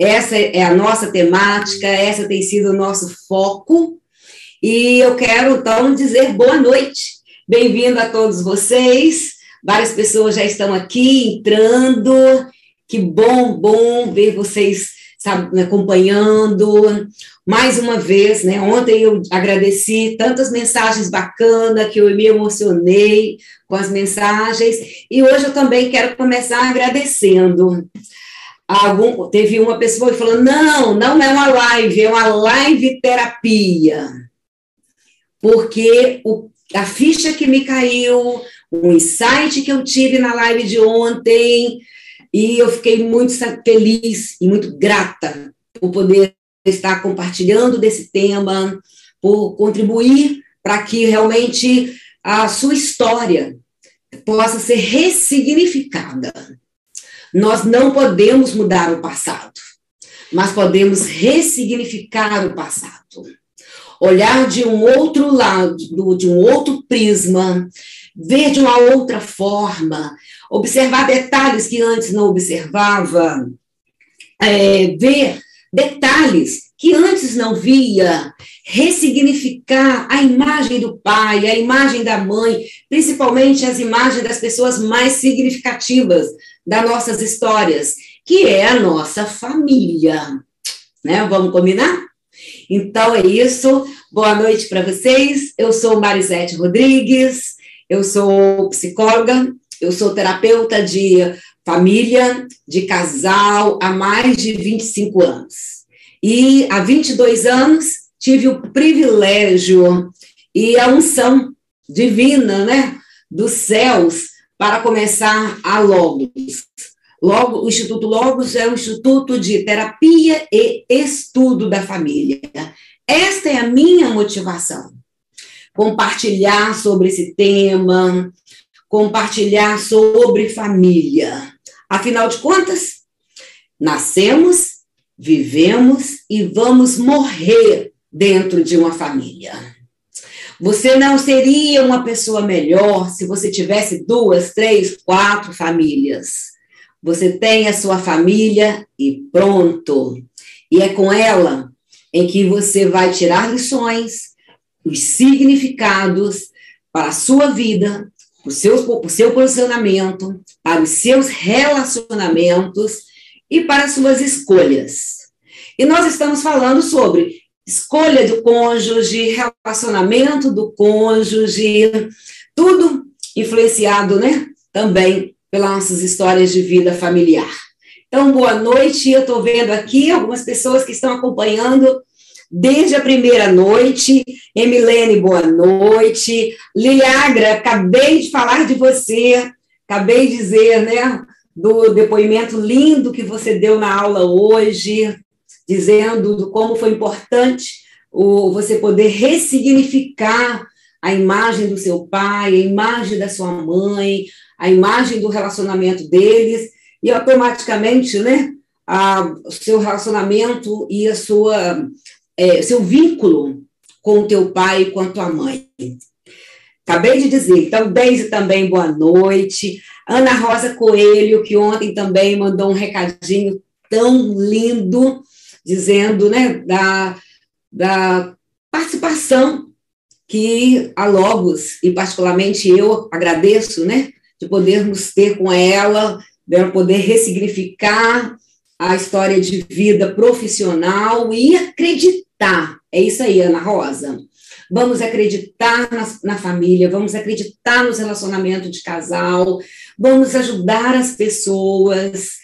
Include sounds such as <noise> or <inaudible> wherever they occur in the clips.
Essa é a nossa temática, essa tem sido o nosso foco. E eu quero, então, dizer boa noite. Bem-vindo a todos vocês. Várias pessoas já estão aqui entrando. Que bom, bom ver vocês sabe, acompanhando. Mais uma vez, né? Ontem eu agradeci tantas mensagens bacanas que eu me emocionei com as mensagens, e hoje eu também quero começar agradecendo. Algum, teve uma pessoa que falou: não, não é uma live, é uma live terapia. Porque o, a ficha que me caiu, o insight que eu tive na live de ontem, e eu fiquei muito feliz e muito grata por poder estar compartilhando desse tema, por contribuir para que realmente a sua história possa ser ressignificada. Nós não podemos mudar o passado, mas podemos ressignificar o passado. Olhar de um outro lado, de um outro prisma, ver de uma outra forma, observar detalhes que antes não observava, é, ver detalhes que antes não via, ressignificar a imagem do pai, a imagem da mãe, principalmente as imagens das pessoas mais significativas das nossas histórias, que é a nossa família. Né? Vamos combinar? Então é isso. Boa noite para vocês. Eu sou Marisete Rodrigues, eu sou psicóloga, eu sou terapeuta de família, de casal, há mais de 25 anos. E há 22 anos tive o privilégio e a unção divina, né, dos céus para começar a Logos. Logo, o Instituto Logos é um instituto de terapia e estudo da família. Esta é a minha motivação. Compartilhar sobre esse tema, compartilhar sobre família. Afinal de contas, nascemos, vivemos e vamos morrer dentro de uma família. Você não seria uma pessoa melhor se você tivesse duas, três, quatro famílias. Você tem a sua família e pronto. E é com ela em que você vai tirar lições, os significados para a sua vida, o seu, o seu posicionamento, para os seus relacionamentos e para as suas escolhas. E nós estamos falando sobre escolha do cônjuge, relacionamento do cônjuge, tudo influenciado, né, também pelas nossas histórias de vida familiar. Então, boa noite. Eu estou vendo aqui algumas pessoas que estão acompanhando desde a primeira noite. Emilene, boa noite. Liliagra, acabei de falar de você, acabei de dizer, né, do depoimento lindo que você deu na aula hoje, dizendo como foi importante o, você poder ressignificar a imagem do seu pai, a imagem da sua mãe, a imagem do relacionamento deles, e automaticamente, né, a, o seu relacionamento e a sua é, seu vínculo com o teu pai e com a tua mãe. Acabei de dizer, então, Deise também, boa noite. Ana Rosa Coelho, que ontem também mandou um recadinho tão lindo, dizendo, né, da, da participação que a Logos, e particularmente eu agradeço, né, de podermos ter com ela, dela poder ressignificar a história de vida profissional e acreditar. É isso aí, Ana Rosa. Vamos acreditar na, na família, vamos acreditar nos relacionamentos de casal, vamos ajudar as pessoas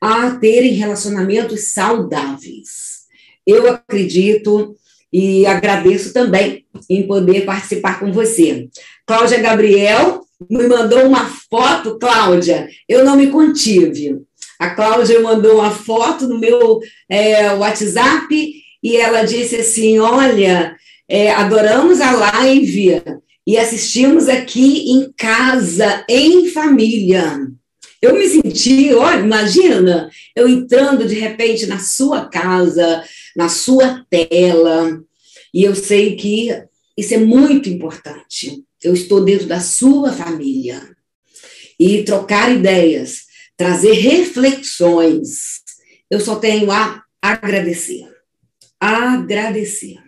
a terem relacionamentos saudáveis. Eu acredito e agradeço também em poder participar com você. Cláudia Gabriel me mandou uma foto, Cláudia, eu não me contive. A Cláudia mandou uma foto no meu é, WhatsApp e ela disse assim: Olha, é, adoramos a live e assistimos aqui em casa, em família. Eu me senti, olha, imagina, eu entrando de repente na sua casa, na sua tela, e eu sei que isso é muito importante. Eu estou dentro da sua família. E trocar ideias, trazer reflexões, eu só tenho a agradecer. Agradecer.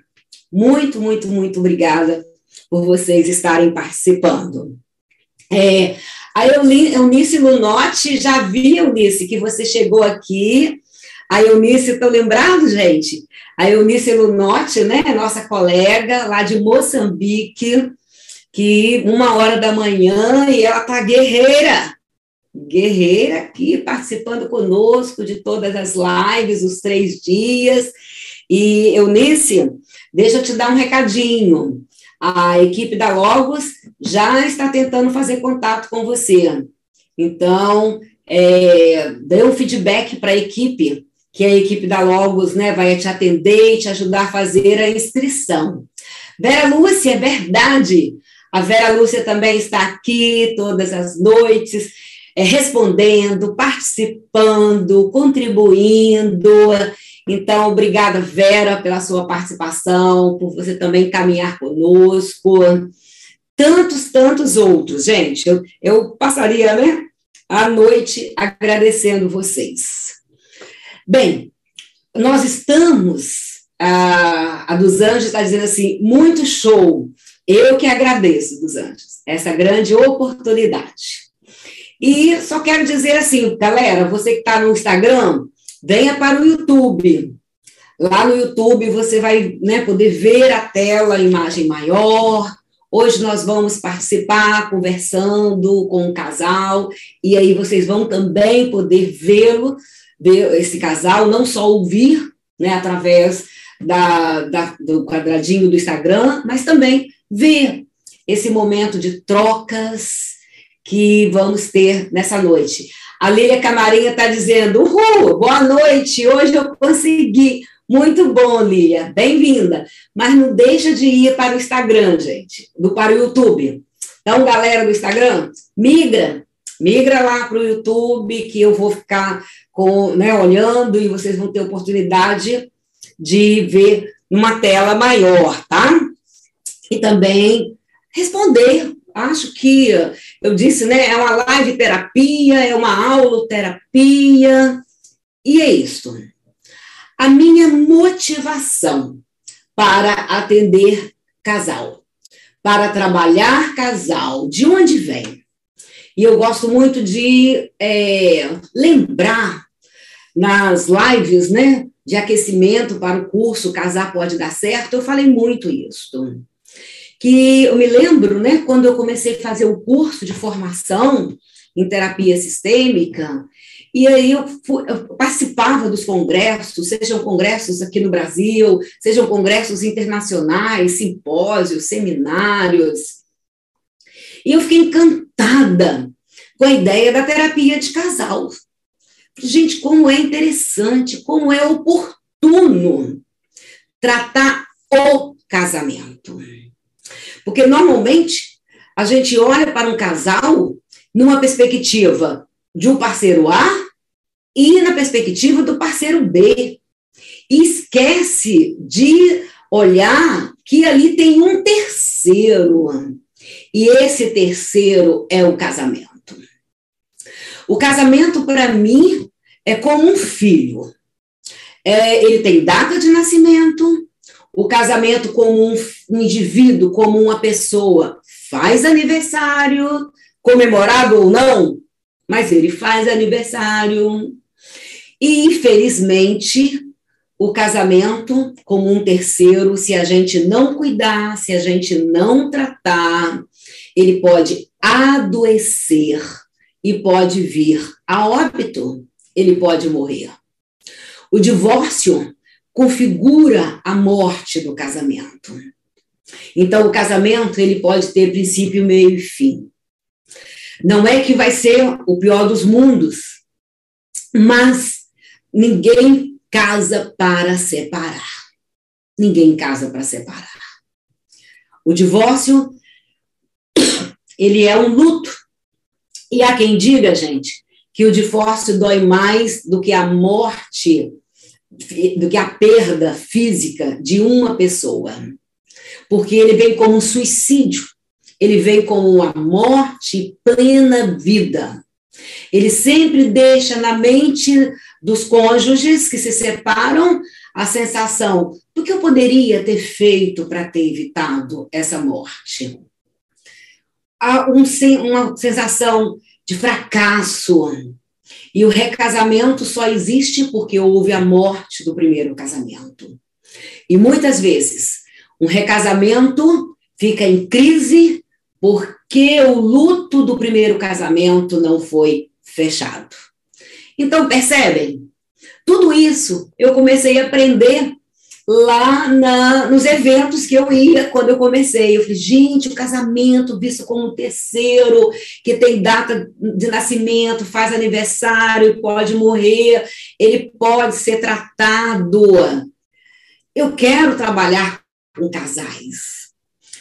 Muito, muito, muito obrigada por vocês estarem participando. É, a Eunice Lunotti, já vi, Eunice, que você chegou aqui. A Eunice, estão lembrando, gente? A Eunice Lunotti, né, nossa colega lá de Moçambique, que uma hora da manhã e ela tá guerreira, guerreira aqui participando conosco de todas as lives, os três dias. E Eunice, deixa eu te dar um recadinho. A equipe da Logos já está tentando fazer contato com você. Então, é, dê um feedback para a equipe, que a equipe da Logos né, vai te atender e te ajudar a fazer a inscrição. Vera Lúcia, é verdade. A Vera Lúcia também está aqui todas as noites, é, respondendo, participando, contribuindo. Então, obrigada, Vera, pela sua participação, por você também caminhar conosco. Tantos, tantos outros, gente. Eu, eu passaria né, a noite agradecendo vocês. Bem, nós estamos, a, a dos Anjos está dizendo assim, muito show. Eu que agradeço dos anjos essa grande oportunidade. E só quero dizer assim, galera, você que está no Instagram, venha para o YouTube. Lá no YouTube você vai né, poder ver a tela, a imagem maior. Hoje nós vamos participar conversando com o casal, e aí vocês vão também poder vê-lo, ver esse casal, não só ouvir né, através da, da, do quadradinho do Instagram, mas também ver esse momento de trocas que vamos ter nessa noite. A Lília Camarinha está dizendo: Uhul, boa noite, hoje eu consegui. Muito bom, Lília, bem-vinda. Mas não deixa de ir para o Instagram, gente, do, para o YouTube. Então, galera do Instagram, migra, migra lá para o YouTube, que eu vou ficar com, né, olhando e vocês vão ter oportunidade de ver numa tela maior, tá? e também responder. Acho que eu disse, né? É uma live terapia, é uma aula terapia, e é isso. A minha motivação para atender casal, para trabalhar casal, de onde vem? E eu gosto muito de é, lembrar nas lives, né, de aquecimento para o curso Casar Pode Dar Certo, eu falei muito isso que eu me lembro, né, quando eu comecei a fazer o curso de formação em terapia sistêmica, e aí eu, fui, eu, participava dos congressos, sejam congressos aqui no Brasil, sejam congressos internacionais, simpósios, seminários. E eu fiquei encantada com a ideia da terapia de casal. Gente, como é interessante, como é oportuno tratar o casamento. Porque normalmente a gente olha para um casal numa perspectiva de um parceiro A e na perspectiva do parceiro B. E esquece de olhar que ali tem um terceiro. E esse terceiro é o casamento. O casamento, para mim, é como um filho. É, ele tem data de nascimento, o casamento como um, indivíduo, como uma pessoa, faz aniversário, comemorado ou não, mas ele faz aniversário. E, infelizmente, o casamento, como um terceiro, se a gente não cuidar, se a gente não tratar, ele pode adoecer e pode vir a óbito, ele pode morrer. O divórcio configura a morte do casamento. Então, o casamento ele pode ter princípio, meio e fim. Não é que vai ser o pior dos mundos, mas ninguém casa para separar. Ninguém casa para separar. O divórcio <coughs> ele é um luto. E há quem diga, gente, que o divórcio dói mais do que a morte do que a perda física de uma pessoa. Porque ele vem como um suicídio, ele vem como a morte plena vida. Ele sempre deixa na mente dos cônjuges que se separam a sensação do que eu poderia ter feito para ter evitado essa morte. Há um, uma sensação de fracasso. E o recasamento só existe porque houve a morte do primeiro casamento. E muitas vezes, um recasamento fica em crise porque o luto do primeiro casamento não foi fechado. Então, percebem? Tudo isso eu comecei a aprender lá na, nos eventos que eu ia quando eu comecei. Eu falei, gente, o casamento visto como um terceiro, que tem data de nascimento, faz aniversário pode morrer, ele pode ser tratado. Eu quero trabalhar com casais.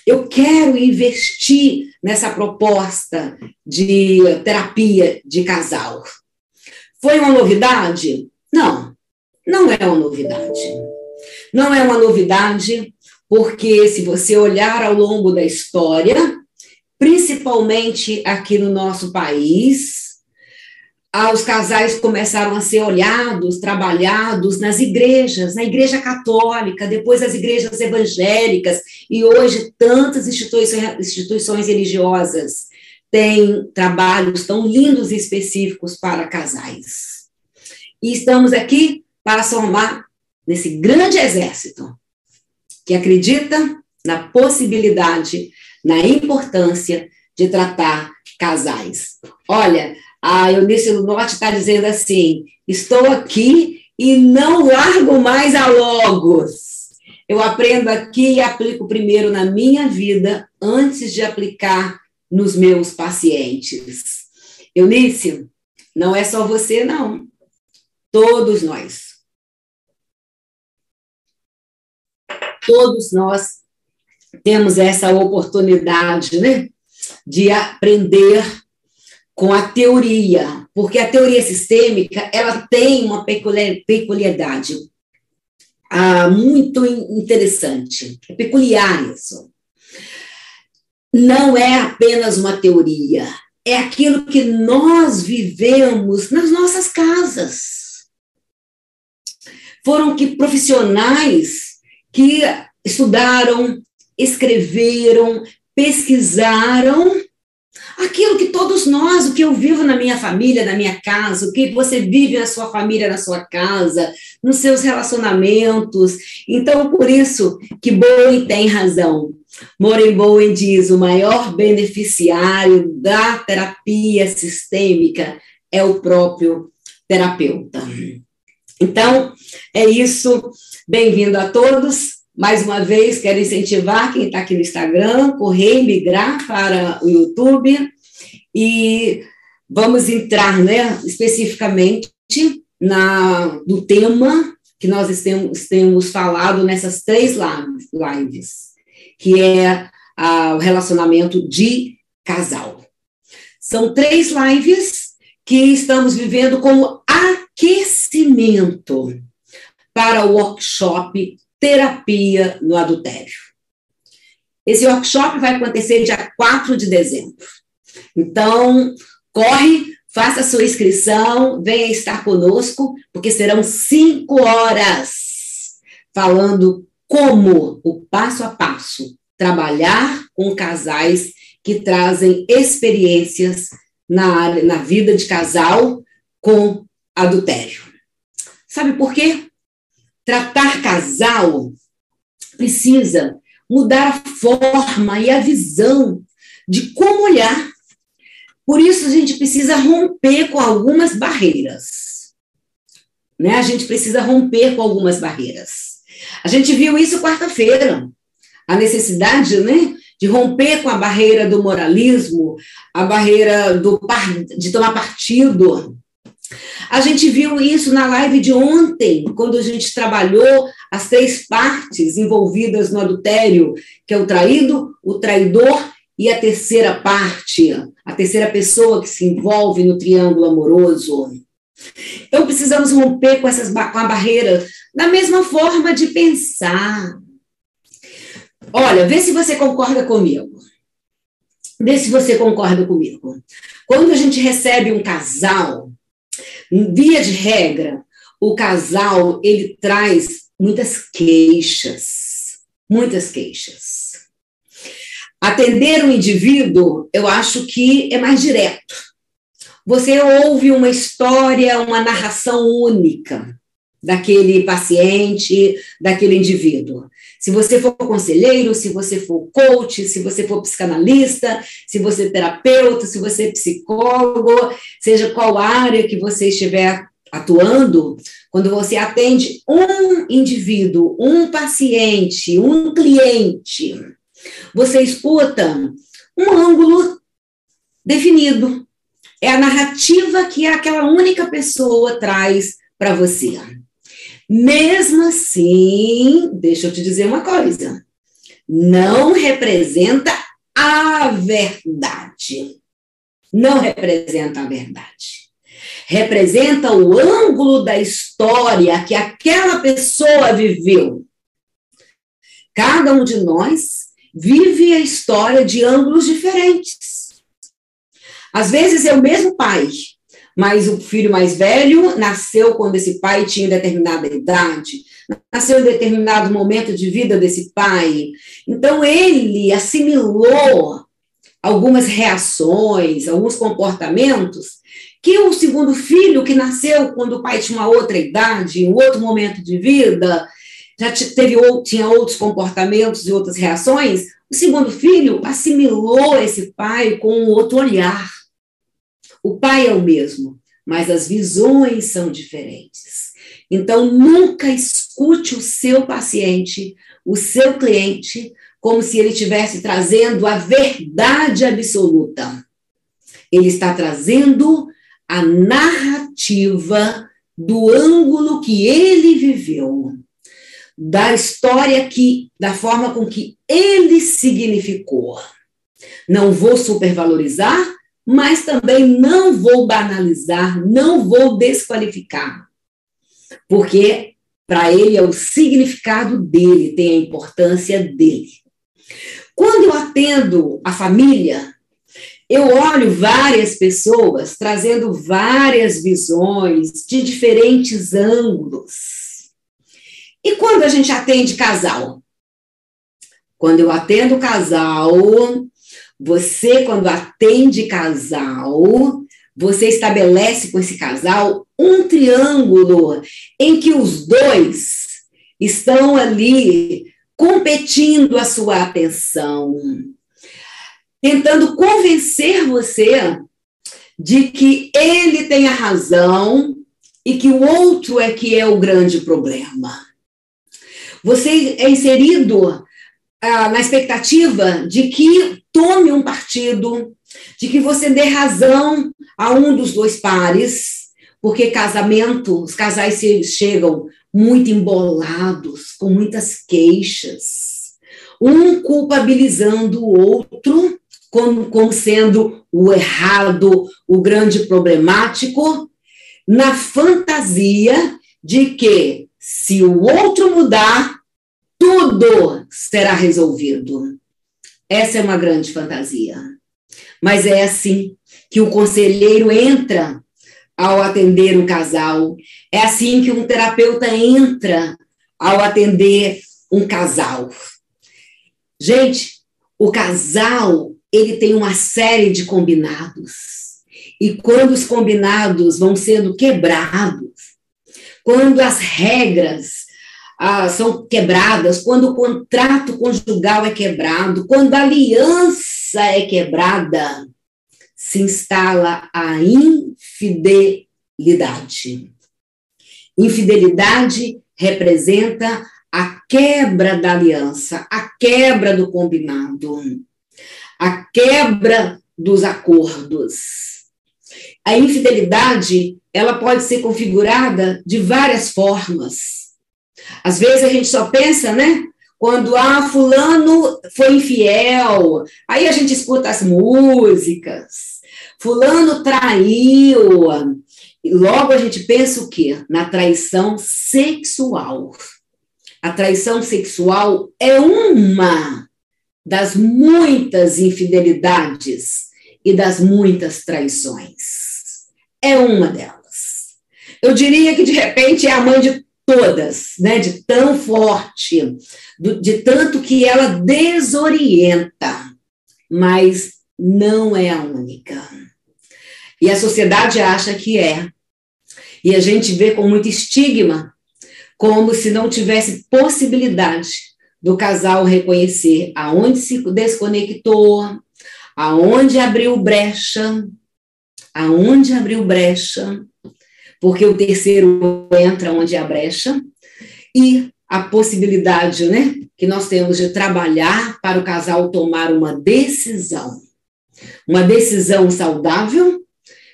Eu quero investir nessa proposta de terapia de casal. Foi uma novidade? Não, não é uma novidade. Não é uma novidade, porque se você olhar ao longo da história, principalmente aqui no nosso país, os casais começaram a ser olhados, trabalhados nas igrejas, na igreja católica, depois as igrejas evangélicas, e hoje tantas instituições, instituições religiosas têm trabalhos tão lindos e específicos para casais. E estamos aqui para somar nesse grande exército que acredita na possibilidade, na importância de tratar casais. Olha, a Eunice do Norte está dizendo assim: estou aqui e não largo mais a Logos. Eu aprendo aqui e aplico primeiro na minha vida antes de aplicar nos meus pacientes. Eunice, não é só você, não. Todos nós. Todos nós temos essa oportunidade, né, de aprender com a teoria, porque a teoria sistêmica ela tem uma peculiaridade ah, muito interessante, é peculiar isso. Não é apenas uma teoria, é aquilo que nós vivemos nas nossas casas. Foram que profissionais que estudaram, escreveram, pesquisaram aquilo que todos nós, o que eu vivo na minha família, na minha casa, o que você vive na sua família, na sua casa, nos seus relacionamentos. Então, por isso que Bowen tem razão. Moren Bowen diz: o maior beneficiário da terapia sistêmica é o próprio terapeuta. Então, é isso Bem-vindo a todos. Mais uma vez, quero incentivar quem está aqui no Instagram, correr migrar para o YouTube. E vamos entrar né, especificamente na, no tema que nós temos, temos falado nessas três lives, que é a, o relacionamento de casal. São três lives que estamos vivendo como aquecimento para o workshop Terapia no Adultério. Esse workshop vai acontecer dia 4 de dezembro. Então, corre, faça sua inscrição, venha estar conosco, porque serão cinco horas falando como o passo a passo trabalhar com casais que trazem experiências na, na vida de casal com adultério. Sabe por quê? Tratar casal precisa mudar a forma e a visão de como olhar. Por isso, a gente precisa romper com algumas barreiras. Né? A gente precisa romper com algumas barreiras. A gente viu isso quarta-feira. A necessidade né, de romper com a barreira do moralismo, a barreira do, de tomar partido, a gente viu isso na live de ontem, quando a gente trabalhou as três partes envolvidas no adultério, que é o traído, o traidor e a terceira parte, a terceira pessoa que se envolve no triângulo amoroso. Então, precisamos romper com, essas, com a barreira da mesma forma de pensar. Olha, vê se você concorda comigo. Vê se você concorda comigo. Quando a gente recebe um casal, via de regra, o casal ele traz muitas queixas, muitas queixas. Atender um indivíduo, eu acho que é mais direto. Você ouve uma história, uma narração única daquele paciente, daquele indivíduo. Se você for conselheiro, se você for coach, se você for psicanalista, se você é terapeuta, se você é psicólogo, seja qual área que você estiver atuando, quando você atende um indivíduo, um paciente, um cliente, você escuta um ângulo definido. É a narrativa que aquela única pessoa traz para você. Mesmo assim, deixa eu te dizer uma coisa: não representa a verdade. Não representa a verdade. Representa o ângulo da história que aquela pessoa viveu. Cada um de nós vive a história de ângulos diferentes. Às vezes é o mesmo pai, mas o filho mais velho nasceu quando esse pai tinha determinada idade, nasceu em determinado momento de vida desse pai. Então ele assimilou algumas reações, alguns comportamentos que o segundo filho, que nasceu quando o pai tinha uma outra idade, um outro momento de vida, já teve tinha outros comportamentos e outras reações, o segundo filho assimilou esse pai com outro olhar. O pai é o mesmo, mas as visões são diferentes. Então, nunca escute o seu paciente, o seu cliente, como se ele estivesse trazendo a verdade absoluta. Ele está trazendo a narrativa do ângulo que ele viveu, da história que, da forma com que ele significou. Não vou supervalorizar, mas também não vou banalizar, não vou desqualificar, porque para ele é o significado dele, tem a importância dele. Quando eu atendo a família, eu olho várias pessoas trazendo várias visões de diferentes ângulos. E quando a gente atende casal? Quando eu atendo casal, você, quando atende casal, você estabelece com esse casal um triângulo em que os dois estão ali competindo a sua atenção, tentando convencer você de que ele tem a razão e que o outro é que é o grande problema. Você é inserido ah, na expectativa de que tome um partido, de que você dê razão a um dos dois pares, porque casamento, os casais chegam muito embolados, com muitas queixas, um culpabilizando o outro como, como sendo o errado, o grande problemático, na fantasia de que se o outro mudar, tudo será resolvido. Essa é uma grande fantasia. Mas é assim que o conselheiro entra ao atender um casal. É assim que um terapeuta entra ao atender um casal. Gente, o casal, ele tem uma série de combinados. E quando os combinados vão sendo quebrados, quando as regras ah, são quebradas, quando o contrato conjugal é quebrado, quando a aliança é quebrada, se instala a infidelidade. Infidelidade representa a quebra da aliança, a quebra do combinado, a quebra dos acordos. A infidelidade, ela pode ser configurada de várias formas. Às vezes a gente só pensa, né? Quando, ah, fulano foi infiel, aí a gente escuta as músicas, fulano traiu, e logo a gente pensa o quê? Na traição sexual. A traição sexual é uma das muitas infidelidades e das muitas traições. É uma delas. Eu diria que, de repente, é a mãe de todas, né? De tão forte, de tanto que ela desorienta, mas não é a única. E a sociedade acha que é. E a gente vê com muito estigma, como se não tivesse possibilidade do casal reconhecer aonde se desconectou, aonde abriu brecha, aonde abriu brecha, porque o terceiro entra onde há brecha, e a possibilidade, né, que nós temos de trabalhar para o casal tomar uma decisão, uma decisão saudável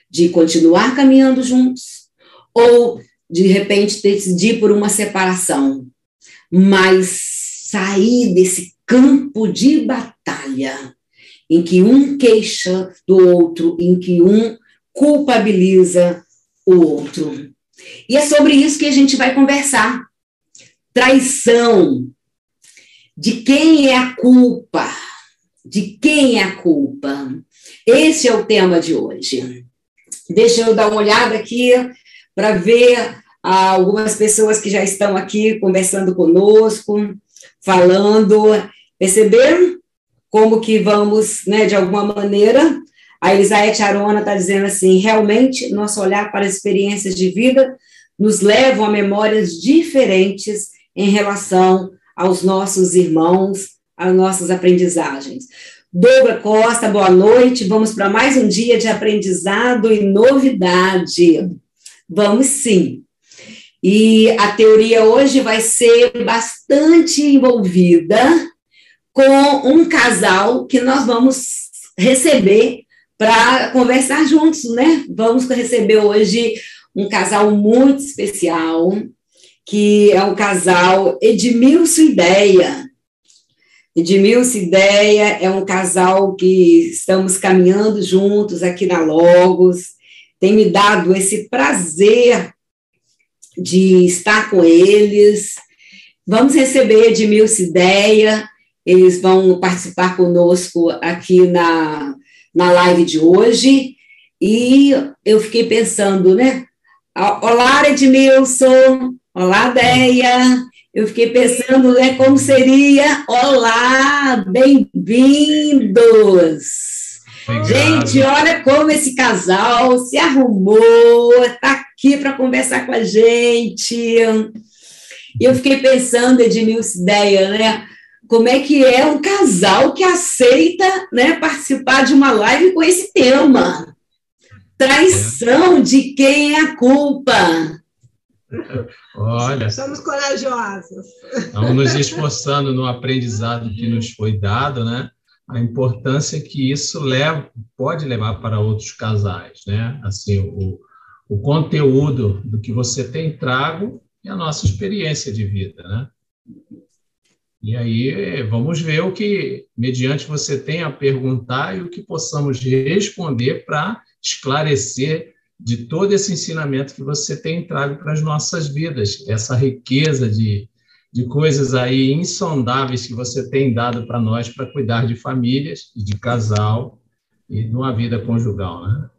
de continuar caminhando juntos ou de repente decidir por uma separação, mas sair desse campo de batalha em que um queixa do outro, em que um culpabiliza o outro. E é sobre isso que a gente vai conversar. Traição. De quem é a culpa? De quem é a culpa? Esse é o tema de hoje. Deixa eu dar uma olhada aqui para ver ah, algumas pessoas que já estão aqui conversando conosco falando, perceberam como que vamos, né, de alguma maneira, a Elisaete Arona está dizendo assim, realmente, nosso olhar para as experiências de vida nos levam a memórias diferentes em relação aos nossos irmãos, às nossas aprendizagens. Douglas Costa, boa noite. Vamos para mais um dia de aprendizado e novidade. Vamos sim. E a teoria hoje vai ser bastante envolvida com um casal que nós vamos receber para conversar juntos, né? Vamos receber hoje um casal muito especial, que é o casal Edmilson Ideia. Edmilson Ideia é um casal que estamos caminhando juntos aqui na Logos, tem me dado esse prazer de estar com eles. Vamos receber Edmilson Ideia, eles vão participar conosco aqui na, na live de hoje. E eu fiquei pensando, né? Olá, Edmilson. Olá, Deia. Eu fiquei pensando, né, como seria. Olá, bem-vindos. Gente, olha como esse casal se arrumou, está aqui para conversar com a gente. E eu fiquei pensando, Edmilson, ideia, né? Como é que é um casal que aceita né, participar de uma live com esse tema? Traição de quem é a culpa? Olha. Somos corajosos. Estamos nos esforçando no aprendizado que nos foi dado, né? a importância que isso leva, pode levar para outros casais, né? Assim, o, o conteúdo do que você tem trago e a nossa experiência de vida, né? E aí vamos ver o que, mediante você tem a perguntar e o que possamos responder para esclarecer de todo esse ensinamento que você tem trago para as nossas vidas, essa riqueza de, de coisas aí insondáveis que você tem dado para nós para cuidar de famílias e de casal e de uma vida conjugal, né?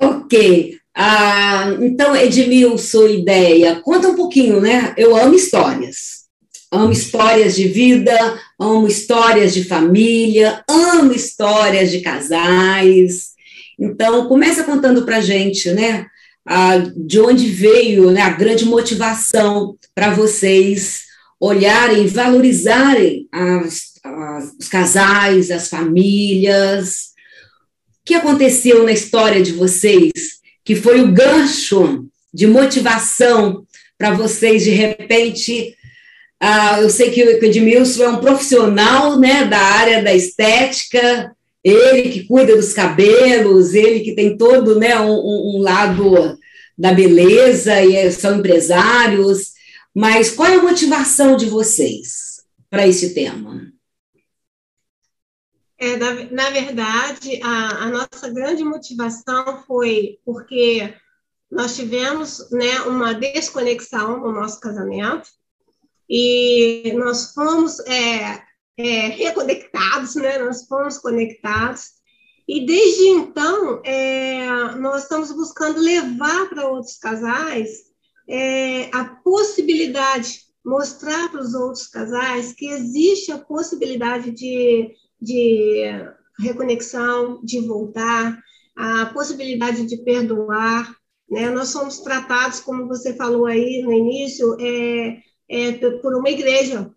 Ok. Ah, então, Edmilson, ideia, conta um pouquinho, né? Eu amo histórias. Amo histórias de vida, amo histórias de família, amo histórias de casais. Então, começa contando para gente, né? De onde veio né, a grande motivação para vocês olharem, valorizarem as, as, os casais, as famílias. O que aconteceu na história de vocês que foi o gancho de motivação para vocês, de repente. Uh, eu sei que o Edmilson é um profissional né, da área da estética, ele que cuida dos cabelos, ele que tem todo né, um, um lado da beleza, e é, são empresários. Mas qual é a motivação de vocês para esse tema? É, na, na verdade, a, a, nossa grande motivação foi porque nós tivemos né, uma desconexão no nosso casamento e nós fomos é, é, reconectados, né, nós fomos conectados E desde então, é, nós estamos buscando levar para outros casais é, a possibilidade, mostrar para os outros casais que existe a possibilidade de, de reconexão, de voltar, a possibilidade de perdoar. Né? Nós somos tratados, como você falou aí no início, é, é, por uma igreja.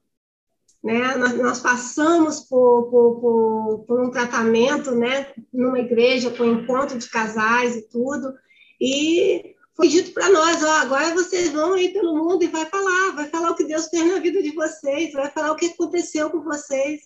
Né? Nós, nós passamos por, por, por, por, um tratamento né? numa igreja, com encontro de casais e tudo, e foi dito para nós, ó, agora vocês vão aí pelo mundo e vai falar, vai falar o que Deus fez na vida de vocês, vai falar o que aconteceu com vocês.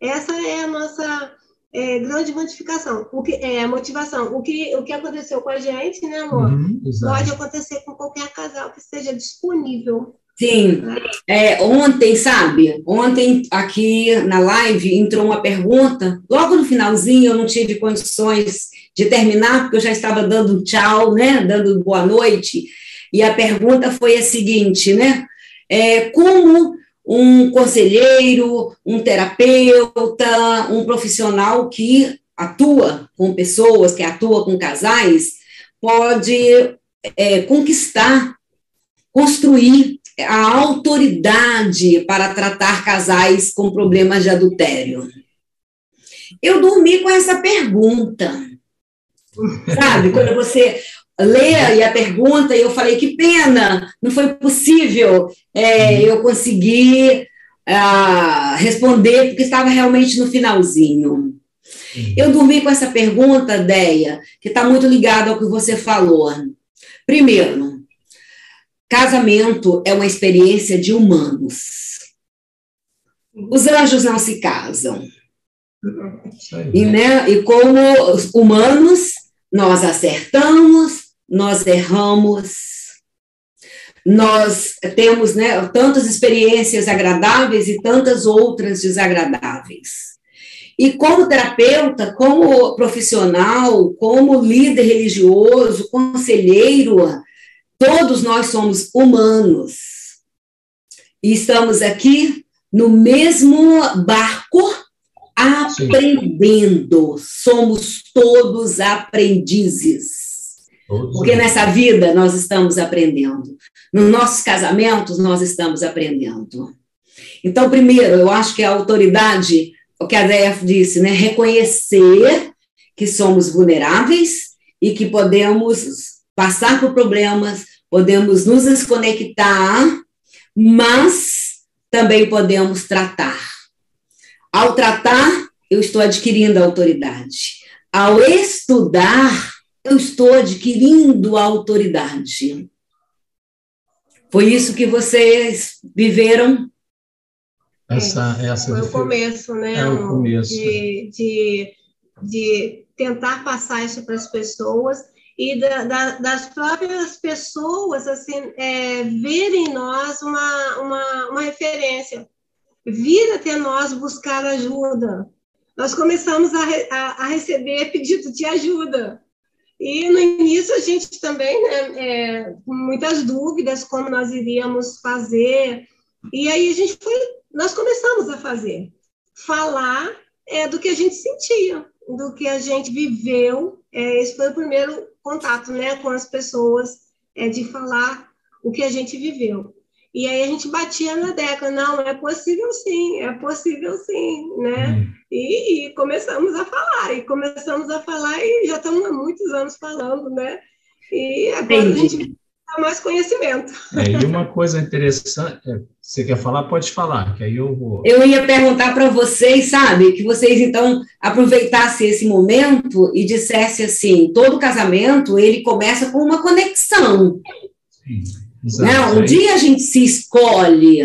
Essa é a nossa é, grande modificação, o que é motivação. O que o que aconteceu com a gente, né, amor? Uhum, pode acontecer com qualquer casal que esteja disponível. Sim. É, ontem, sabe? Ontem aqui na live entrou uma pergunta. Logo no finalzinho eu não tive condições de terminar porque eu já estava dando tchau, né? Dando boa noite. E a pergunta foi a seguinte, né? É, como um conselheiro, um terapeuta, um profissional que atua com pessoas, que atua com casais, pode é, conquistar, construir a autoridade para tratar casais com problemas de adultério? Eu dormi com essa pergunta. Sabe, quando você lê a pergunta, e eu falei, que pena, não foi possível é, eu conseguir uh, responder, porque estava realmente no finalzinho. Eu dormi com essa pergunta, Deia, que está muito ligada ao que você falou. Primeiro, casamento é uma experiência de humanos. Os anjos não se casam. E, né, e como humanos, nós acertamos, nós erramos, nós temos né, tantas experiências agradáveis e tantas outras desagradáveis. E como terapeuta, como profissional, como líder religioso, conselheiro, todos nós somos humanos. E estamos aqui no mesmo barco, aprendendo. Sim. Somos todos aprendizes. Porque nessa vida nós estamos aprendendo. Nos nossos casamentos nós estamos aprendendo. Então, primeiro, eu acho que a autoridade, o que a DF disse, né, reconhecer que somos vulneráveis e que podemos passar por problemas, podemos nos desconectar, mas também podemos tratar. Ao tratar, eu estou adquirindo autoridade. Ao estudar, eu estou adquirindo autoridade. Foi isso que vocês viveram? Essa, essa foi o começo, né? É o começo. De, de, de tentar passar isso para as pessoas e da, da, das próprias pessoas assim é, verem em nós uma, uma, uma referência, vir até nós buscar ajuda. Nós começamos a, a, a receber pedido de ajuda. E no início a gente também, né, é, muitas dúvidas como nós iríamos fazer. E aí a gente foi, nós começamos a fazer, falar é, do que a gente sentia, do que a gente viveu. É, esse foi o primeiro contato, né, com as pessoas, é, de falar o que a gente viveu. E aí a gente batia na década, não, é possível sim, é possível sim, né? Hum. E, e, começamos a falar, e começamos a falar, e já estamos há muitos anos falando, né? E agora Entendi. a gente dá mais conhecimento. É, e uma coisa interessante, é, você quer falar? Pode falar, que aí eu vou. Eu ia perguntar para vocês, sabe, que vocês então aproveitassem esse momento e dissessem assim: todo casamento ele começa com uma conexão. Sim. Não, um dia a gente se escolhe.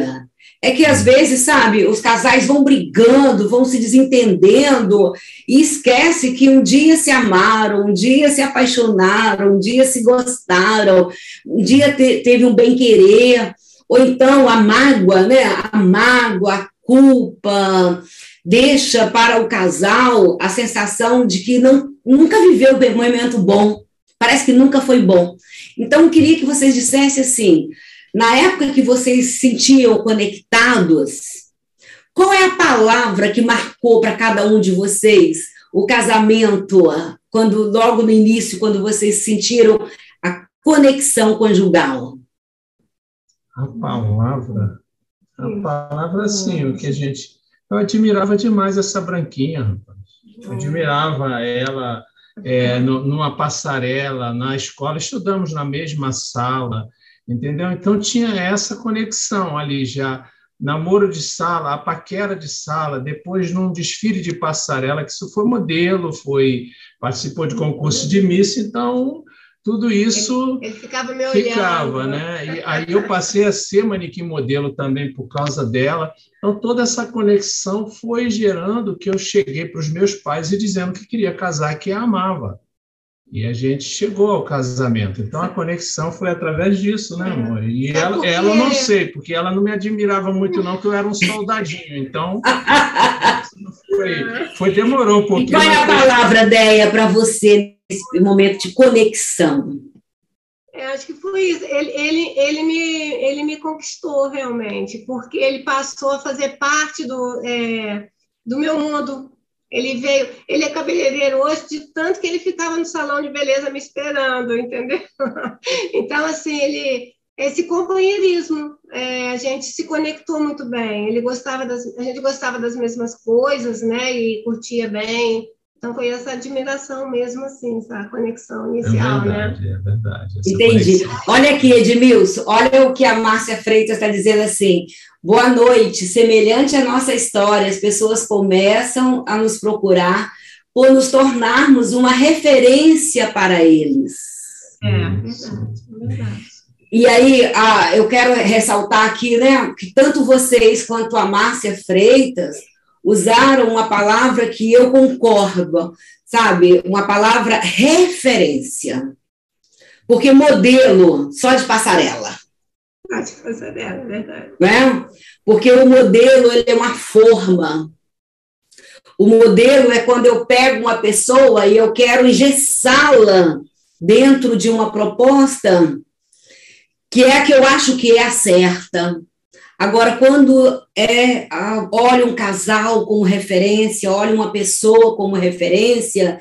É que às vezes, sabe, os casais vão brigando, vão se desentendendo e esquece que um dia se amaram, um dia se apaixonaram, um dia se gostaram, um dia te, teve um bem-querer, ou então a mágoa, né? A mágoa, a culpa, deixa para o casal a sensação de que não, nunca viveu um momento bom, parece que nunca foi bom. Então, eu queria que vocês dissessem assim, na época que vocês se sentiam conectados, qual é a palavra que marcou para cada um de vocês o casamento, quando logo no início, quando vocês sentiram a conexão conjugal? A palavra, a palavra sim, o que a gente. Eu admirava demais essa branquinha, rapaz. Eu admirava ela é, numa passarela, na escola, estudamos na mesma sala, entendeu? Então tinha essa conexão ali já namoro de sala, a paquera de sala, depois num desfile de passarela, que isso foi modelo, foi participou de concurso de Miss, então tudo isso ele, ele ficava me olhando. Ficava, né? E aí eu passei a ser manequim modelo também por causa dela. Então toda essa conexão foi gerando que eu cheguei para os meus pais e dizendo que queria casar, que a amava. E a gente chegou ao casamento. Então a conexão foi através disso, né, amor? E é ela, porque... ela não sei, porque ela não me admirava muito, não, que eu era um soldadinho. Então <laughs> foi, foi demorou um pouquinho. E qual é a palavra, Deia, para você nesse momento de conexão? É, acho que foi isso. Ele, ele, ele, me, ele me conquistou realmente, porque ele passou a fazer parte do, é, do meu mundo ele veio, ele é cabeleireiro hoje, de tanto que ele ficava no salão de beleza me esperando, entendeu? <laughs> Então, assim, ele, esse companheirismo, é, a gente se conectou muito bem. Ele gostava das, a gente gostava das mesmas coisas, né? E curtia bem. Então foi essa admiração mesmo, assim, essa conexão inicial, é verdade, né? É verdade, Entendi. Conexão. Olha aqui, Edmilson, olha o que a Márcia Freitas está dizendo assim. Boa noite. Semelhante à nossa história, as pessoas começam a nos procurar por nos tornarmos uma referência para eles. É, verdade, verdade. E aí, ah, eu quero ressaltar aqui, né, que tanto vocês quanto a Márcia Freitas usaram uma palavra que eu concordo, sabe? Uma palavra referência. Porque modelo só de passarela. Pode fazer dela, é verdade. Né? Porque o modelo ele é uma forma. O modelo é quando eu pego uma pessoa e eu quero engessá-la dentro de uma proposta que é a que eu acho que é a certa. Agora, quando é olha um casal como referência, olha uma pessoa como referência,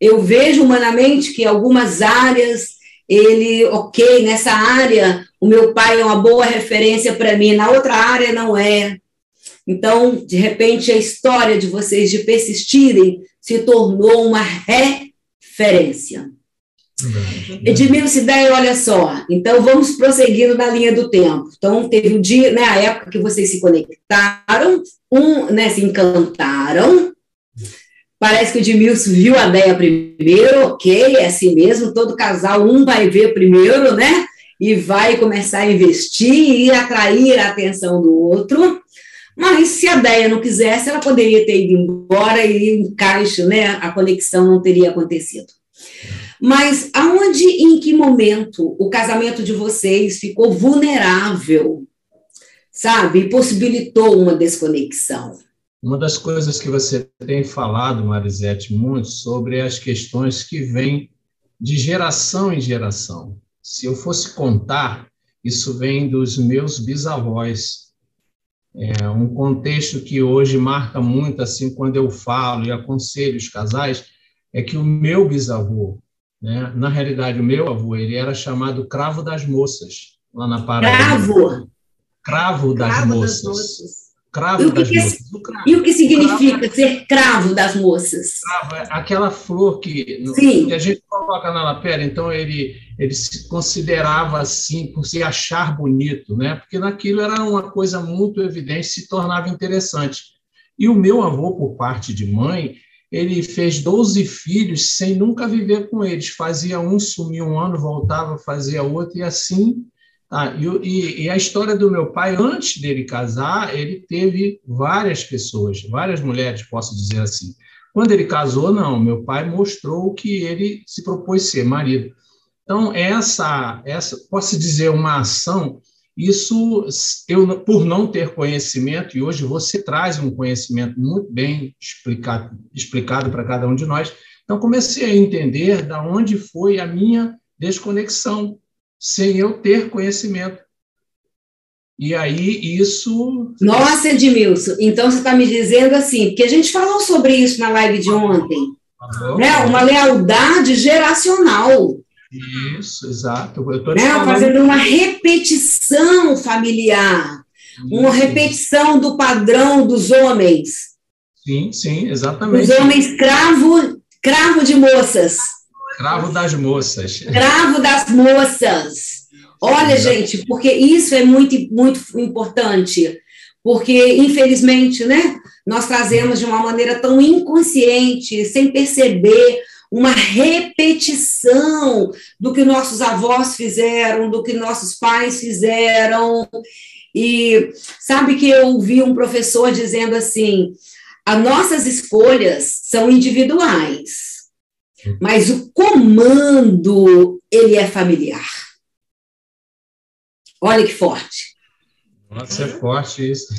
eu vejo humanamente que algumas áreas ele, ok, nessa área o meu pai é uma boa referência para mim, na outra área não é. Então, de repente, a história de vocês de persistirem se tornou uma referência. Edmilson Ideia, olha só, então vamos prosseguindo na linha do tempo. Então, teve um dia, né, a época que vocês se conectaram, um, né, se encantaram, Parece que o Edmilson viu a Deia primeiro, ok, é assim mesmo, todo casal, um vai ver primeiro, né? E vai começar a investir e atrair a atenção do outro. Mas se a Deia não quisesse, ela poderia ter ido embora e o encaixe, né? A conexão não teria acontecido. Mas aonde e em que momento o casamento de vocês ficou vulnerável, sabe? Possibilitou uma desconexão? Uma das coisas que você tem falado, Marisete, muito sobre as questões que vêm de geração em geração. Se eu fosse contar, isso vem dos meus bisavós. É um contexto que hoje marca muito, assim, quando eu falo e aconselho os casais, é que o meu bisavô, né, na realidade, o meu avô, ele era chamado Cravo das Moças, lá na Paraíba. Cravo? Cravo das Cravo Moças. Das moças. Cravo das que moças. É, cravo, e o que significa cravo, ser cravo das moças? Cravo é aquela flor que, que, a gente coloca na lapela, então ele, ele se considerava assim por se achar bonito, né? porque naquilo era uma coisa muito evidente, se tornava interessante. E o meu avô, por parte de mãe, ele fez 12 filhos sem nunca viver com eles. Fazia um, sumia um ano, voltava, fazia outro, e assim ah, e, e, a história do meu pai, antes dele casar, ele teve várias pessoas, várias mulheres, posso dizer assim. Quando ele casou, não, meu pai mostrou que ele se propôs ser marido. Então, essa, essa posso dizer, uma ação, isso, eu, por não ter conhecimento, e hoje você traz um conhecimento muito bem explicado, explicado para cada um de nós, então comecei a entender da onde foi a minha desconexão sem eu ter conhecimento. E aí isso. Nossa, Edmilson, então você está me dizendo assim, porque a gente falou sobre isso na live de ontem. né? Uma lealdade geracional. Isso, exato. Eu né? Falando... Fazendo uma repetição familiar, uma repetição do padrão dos homens. Sim, sim, exatamente. Os homens cravo, cravo de moças. Cravo das moças. Cravo das moças. Olha, gente, porque isso é muito, muito importante, porque, infelizmente, né, nós trazemos de uma maneira tão inconsciente, sem perceber, uma repetição do que nossos avós fizeram, do que nossos pais fizeram. E sabe que eu ouvi um professor dizendo assim: as nossas escolhas são individuais, mas o comando ele é familiar. Olha que forte. Nossa, é forte isso.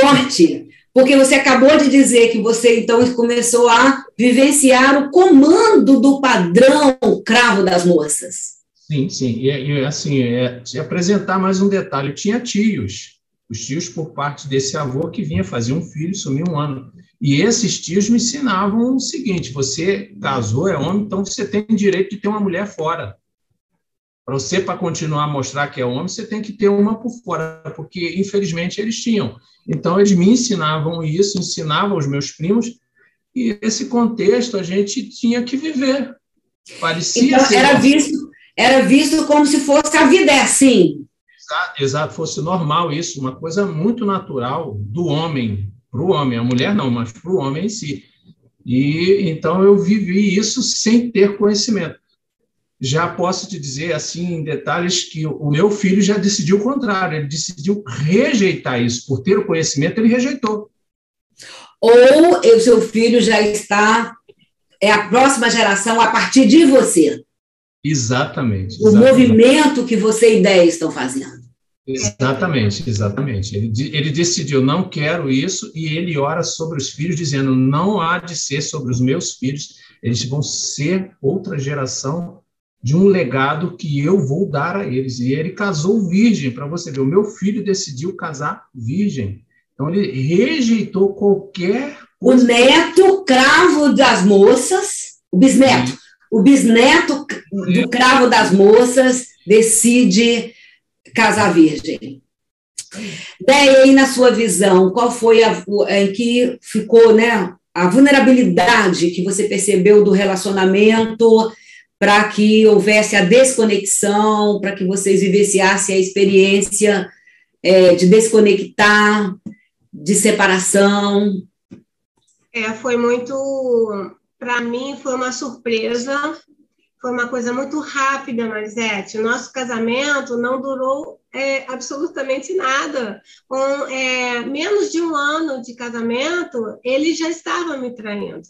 Forte. Porque você acabou de dizer que você então começou a vivenciar o comando do padrão cravo das moças. Sim, sim. E, e assim, é, apresentar mais um detalhe: tinha tios, os tios por parte desse avô que vinha fazer um filho, sumiu um ano. E esses tios me ensinavam o seguinte: você casou, é homem, então você tem direito de ter uma mulher fora. Para você, para continuar a mostrar que é homem, você tem que ter uma por fora, porque infelizmente eles tinham. Então, eles me ensinavam isso, ensinavam os meus primos, e esse contexto a gente tinha que viver. Parecia então, era visto, era visto como se fosse a vida é assim. Exato, exato, fosse normal isso, uma coisa muito natural do homem para o homem, a mulher não, mas para o homem em si. E então eu vivi isso sem ter conhecimento já posso te dizer assim em detalhes que o meu filho já decidiu o contrário, ele decidiu rejeitar isso, por ter o conhecimento, ele rejeitou. Ou o seu filho já está, é a próxima geração a partir de você. Exatamente. O movimento que você e ideia estão fazendo. Exatamente, exatamente. Ele, ele decidiu, não quero isso, e ele ora sobre os filhos, dizendo, não há de ser sobre os meus filhos, eles vão ser outra geração de um legado que eu vou dar a eles. E ele casou virgem, para você ver. O meu filho decidiu casar virgem. Então, ele rejeitou qualquer. O neto, cravo das moças, o bisneto, Sim. o bisneto do cravo das moças decide casar virgem. Daí, aí, na sua visão, qual foi a em que ficou, né, a vulnerabilidade que você percebeu do relacionamento para que houvesse a desconexão, para que vocês vivenciassem a experiência é, de desconectar, de separação? É, foi muito, para mim, foi uma surpresa, foi uma coisa muito rápida, Marisete. O nosso casamento não durou é, absolutamente nada. Com é, menos de um ano de casamento, ele já estava me traindo.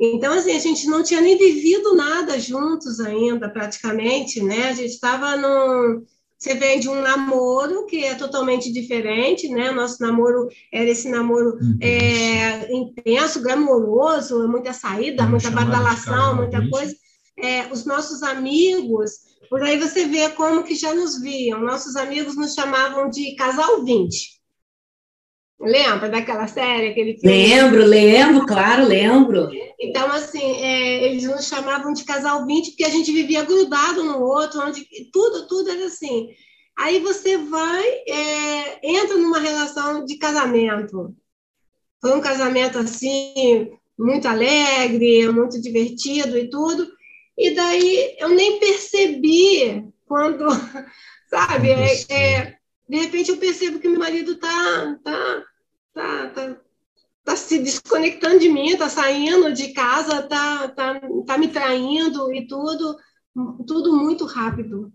Então, assim, a gente não tinha nem vivido nada juntos ainda, praticamente, né? A gente estava num. Você vem de um namoro que é totalmente diferente, né? Nosso namoro era esse namoro é, intenso, glamouroso, muita saída, Vamos muita badalação, muita coisa. É, os nossos amigos, por aí você vê como que já nos viam. Nossos amigos nos chamavam de casal 20. Lembra daquela série? Aquele filme? Lembro, lembro, claro, lembro. Então, assim, é, eles nos chamavam de casal 20 porque a gente vivia grudado no outro, onde tudo, tudo era assim. Aí você vai, é, entra numa relação de casamento. Foi um casamento, assim, muito alegre, muito divertido e tudo. E daí eu nem percebi quando, <laughs> sabe, é, é de repente eu percebo que meu marido tá, tá, tá, tá, tá se desconectando de mim, tá saindo de casa, tá, tá, tá me traindo e tudo, tudo muito rápido.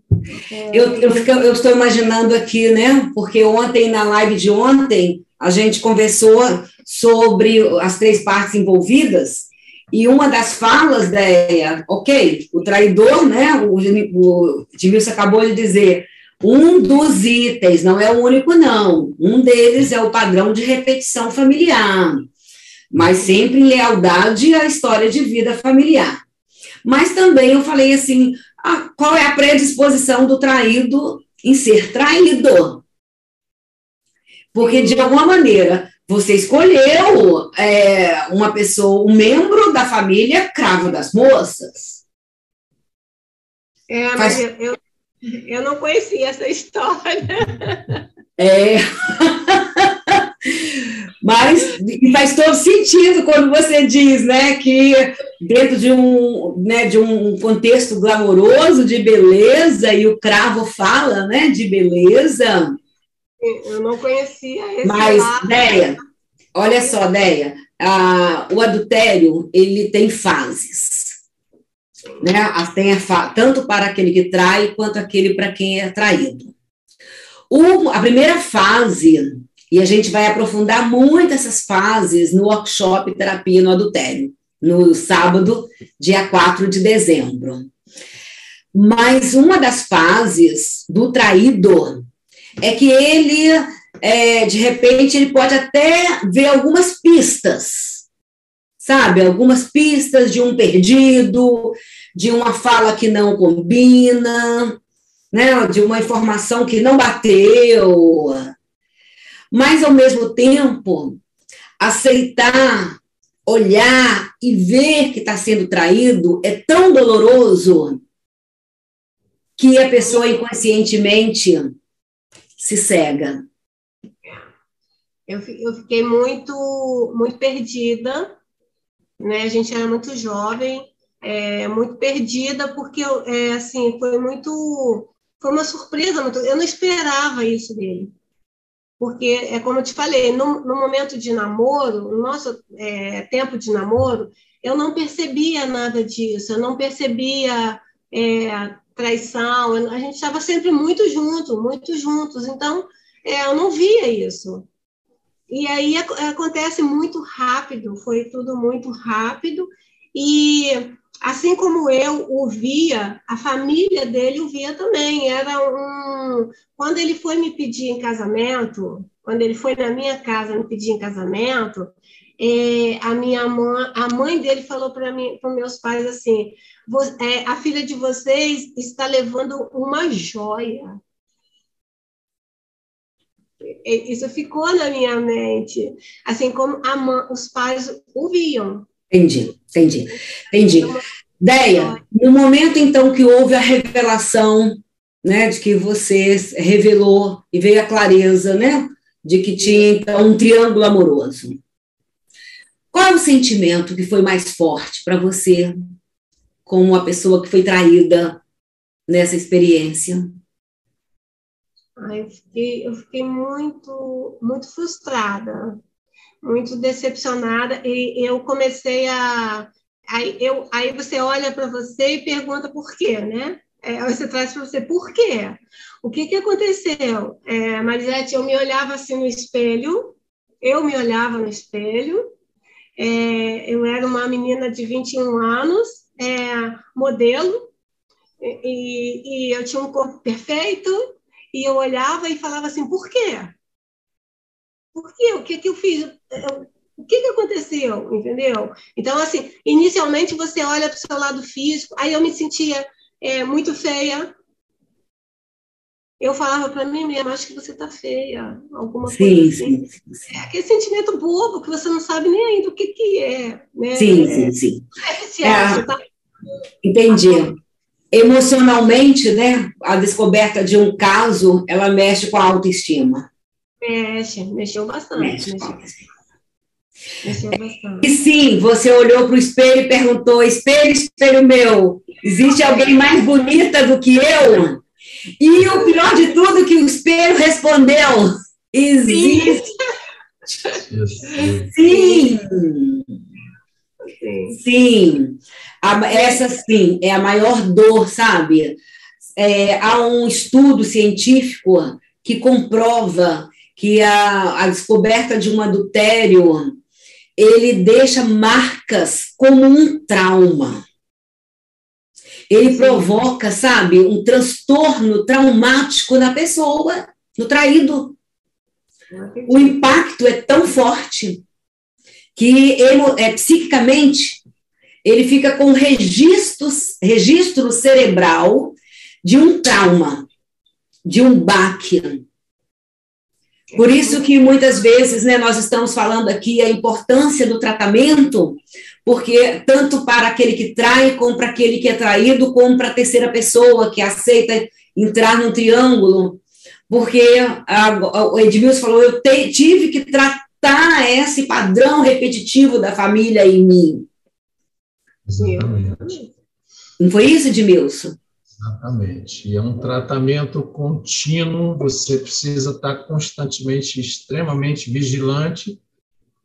É, eu, eu, fico, eu estou imaginando aqui, né? Porque ontem, na live de ontem, a gente conversou sobre as três partes envolvidas, e uma das falas da ok, o traidor, né? O, o Edmilson acabou de dizer, um dos itens, não é o único, não. Um deles é o padrão de repetição familiar, mas sempre em lealdade à história de vida familiar. Mas também eu falei assim: ah, qual é a predisposição do traído em ser traído. Porque, de alguma maneira, você escolheu é, uma pessoa, um membro da família cravo das moças. É, mas Faz... eu, eu, eu não conhecia essa história. É. <laughs> Mas faz todo sentido quando você diz, né, que dentro de um, né, de um contexto glamouroso de beleza e o cravo fala, né, de beleza. Eu não conhecia esse Mas, lado. Deia, olha só, Deia, a, o adultério, ele tem fases. Né? Tem tanto para aquele que trai, quanto aquele para quem é traído. O, a primeira fase e a gente vai aprofundar muito essas fases no workshop Terapia no Adultério, no sábado, dia 4 de dezembro. Mas uma das fases do traído é que ele, é, de repente, ele pode até ver algumas pistas, sabe? Algumas pistas de um perdido, de uma fala que não combina, né? de uma informação que não bateu, mas, ao mesmo tempo, aceitar, olhar e ver que está sendo traído é tão doloroso que a pessoa inconscientemente se cega. Eu, eu fiquei muito, muito perdida, né? A gente era muito jovem, é, muito perdida, porque é, assim, foi muito, foi uma surpresa, muito, eu não esperava isso dele porque é como eu te falei, no, no momento de namoro, no nosso é, tempo de namoro, eu não percebia nada disso, eu não percebia é, traição, a gente estava sempre muito junto, muito juntos, então é, eu não via isso. E aí acontece muito rápido, foi tudo muito rápido, e assim como eu o via, a família dele o via também. Era um. Quando ele foi me pedir em casamento, quando ele foi na minha casa me pedir em casamento, é, a minha mãe, a mãe dele falou para mim, para meus pais assim: é, a filha de vocês está levando uma joia. Isso ficou na minha mente, assim como mãe, os pais o viam. Entendi, entendi, entendi. Deia, no momento então que houve a revelação, né, de que você revelou e veio a clareza, né, de que tinha então um triângulo amoroso. Qual é o sentimento que foi mais forte para você, como uma pessoa que foi traída nessa experiência? eu, fiquei, eu fiquei muito, muito frustrada, muito decepcionada e eu comecei a aí eu aí você olha para você e pergunta por quê, né? É, você traz para você por quê? O que que aconteceu? É, Marisete, eu me olhava assim no espelho, eu me olhava no espelho, é, eu era uma menina de 21 anos, é, modelo, e, e eu tinha um corpo perfeito, e eu olhava e falava assim, por quê? Por quê? O que, que eu fiz? Eu, o que, que aconteceu? Entendeu? Então, assim, inicialmente você olha para o seu lado físico, aí eu me sentia é, muito feia. Eu falava para mim mesma, acho que você está feia, alguma sim, coisa assim. Sim, sim. É aquele sentimento bobo que você não sabe nem ainda o que, que é. Né? Sim, sim, sim. É, é, tá... Entendi. Emocionalmente, né, a descoberta de um caso, ela mexe com a autoestima. Mexe, mexeu bastante. Mexe mexeu. mexeu bastante. E sim, você olhou para o espelho e perguntou: espelho, espelho meu, existe alguém mais bonita do que eu? E o pior de tudo é que o espelho respondeu: existe. Sim. Sim. Sim. A, essa sim é a maior dor, sabe? É, há um estudo científico que comprova que a, a descoberta de um adultério ele deixa marcas como um trauma. Ele provoca, sabe, um transtorno traumático na pessoa, no traído. O impacto é tão forte que ele, é, psiquicamente ele fica com registro, registro cerebral de um trauma de um baque. Por isso que muitas vezes né, nós estamos falando aqui a importância do tratamento, porque tanto para aquele que trai, como para aquele que é traído, como para a terceira pessoa que aceita entrar num triângulo, porque a, o Edmilson falou, eu te, tive que tratar esse padrão repetitivo da família em mim. Exatamente. Não foi isso, Edmilson? Exatamente. E é um tratamento contínuo, você precisa estar constantemente, extremamente vigilante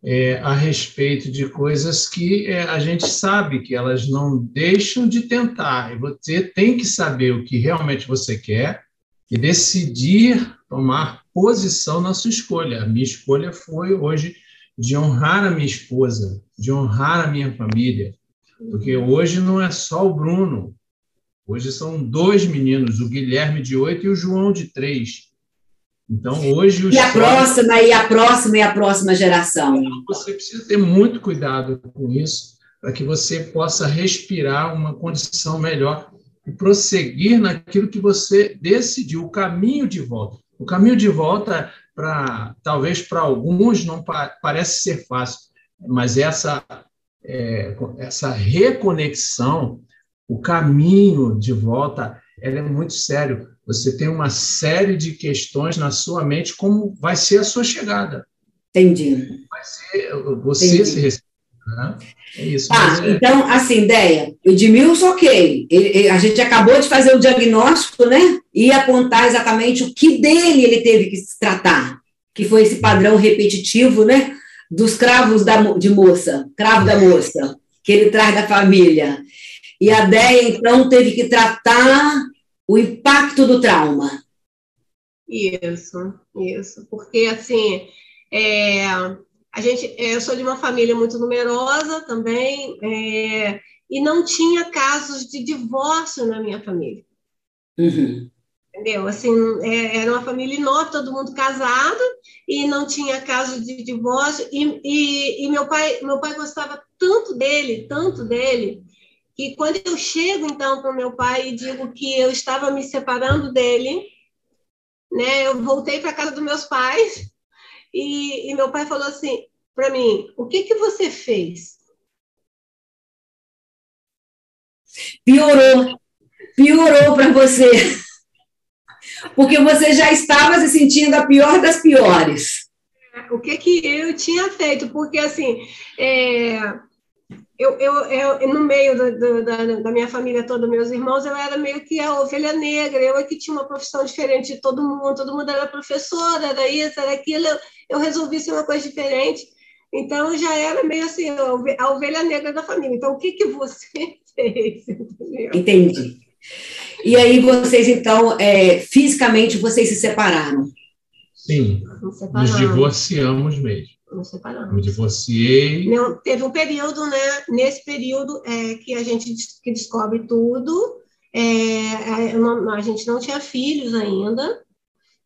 é, a respeito de coisas que é, a gente sabe que elas não deixam de tentar. E você tem que saber o que realmente você quer e decidir tomar posição na sua escolha. A minha escolha foi hoje de honrar a minha esposa, de honrar a minha família, porque hoje não é só o Bruno, hoje são dois meninos, o Guilherme de oito e o João de três. Então, hoje. e a próxima, e a próxima, e a próxima geração. Você precisa ter muito cuidado com isso, para que você possa respirar uma condição melhor e prosseguir naquilo que você decidiu, o caminho de volta. O caminho de volta, para talvez para alguns, não pa parece ser fácil, mas essa, é, essa reconexão, o caminho de volta, é muito sério você tem uma série de questões na sua mente como vai ser a sua chegada. Entendi. Vai ser você Entendi. se receber. Né? É isso. Ah, é... então, assim, ideia. Edmilson, ok. Ele, a gente acabou de fazer o diagnóstico, né? E apontar exatamente o que dele ele teve que se tratar, que foi esse padrão repetitivo, né? Dos cravos da, de moça, cravo da moça, que ele traz da família. E a Déia, então, teve que tratar o impacto do trauma. Isso, isso. Porque, assim, é, a gente, é, eu sou de uma família muito numerosa também, é, e não tinha casos de divórcio na minha família. Uhum. Entendeu? Assim, é, era uma família enorme, todo mundo casado, e não tinha caso de divórcio. E, e, e meu, pai, meu pai gostava tanto dele, tanto dele, e quando eu chego, então, para o meu pai e digo que eu estava me separando dele, né, eu voltei para a casa dos meus pais e, e meu pai falou assim para mim: o que, que você fez? Piorou. Piorou para você. Porque você já estava se sentindo a pior das piores. O que, que eu tinha feito? Porque, assim, é, eu, eu, eu, no meio do, do, da, da, minha família toda, meus irmãos, eu era meio que a ovelha negra, eu é que tinha uma profissão diferente de todo mundo, todo mundo era professora, era isso, era aquilo, eu, eu resolvi ser uma coisa diferente. Então, já era meio assim, a ovelha negra da família. Então, o que, que você <laughs> fez? Entendeu? Entendi. E aí, vocês, então, é, fisicamente, vocês se separaram? Sim, nos divorciamos mesmo nos separamos. Me divorciei. Não, teve um período, né? Nesse período é, que a gente que descobre tudo. É, a, a, gente não tinha filhos ainda.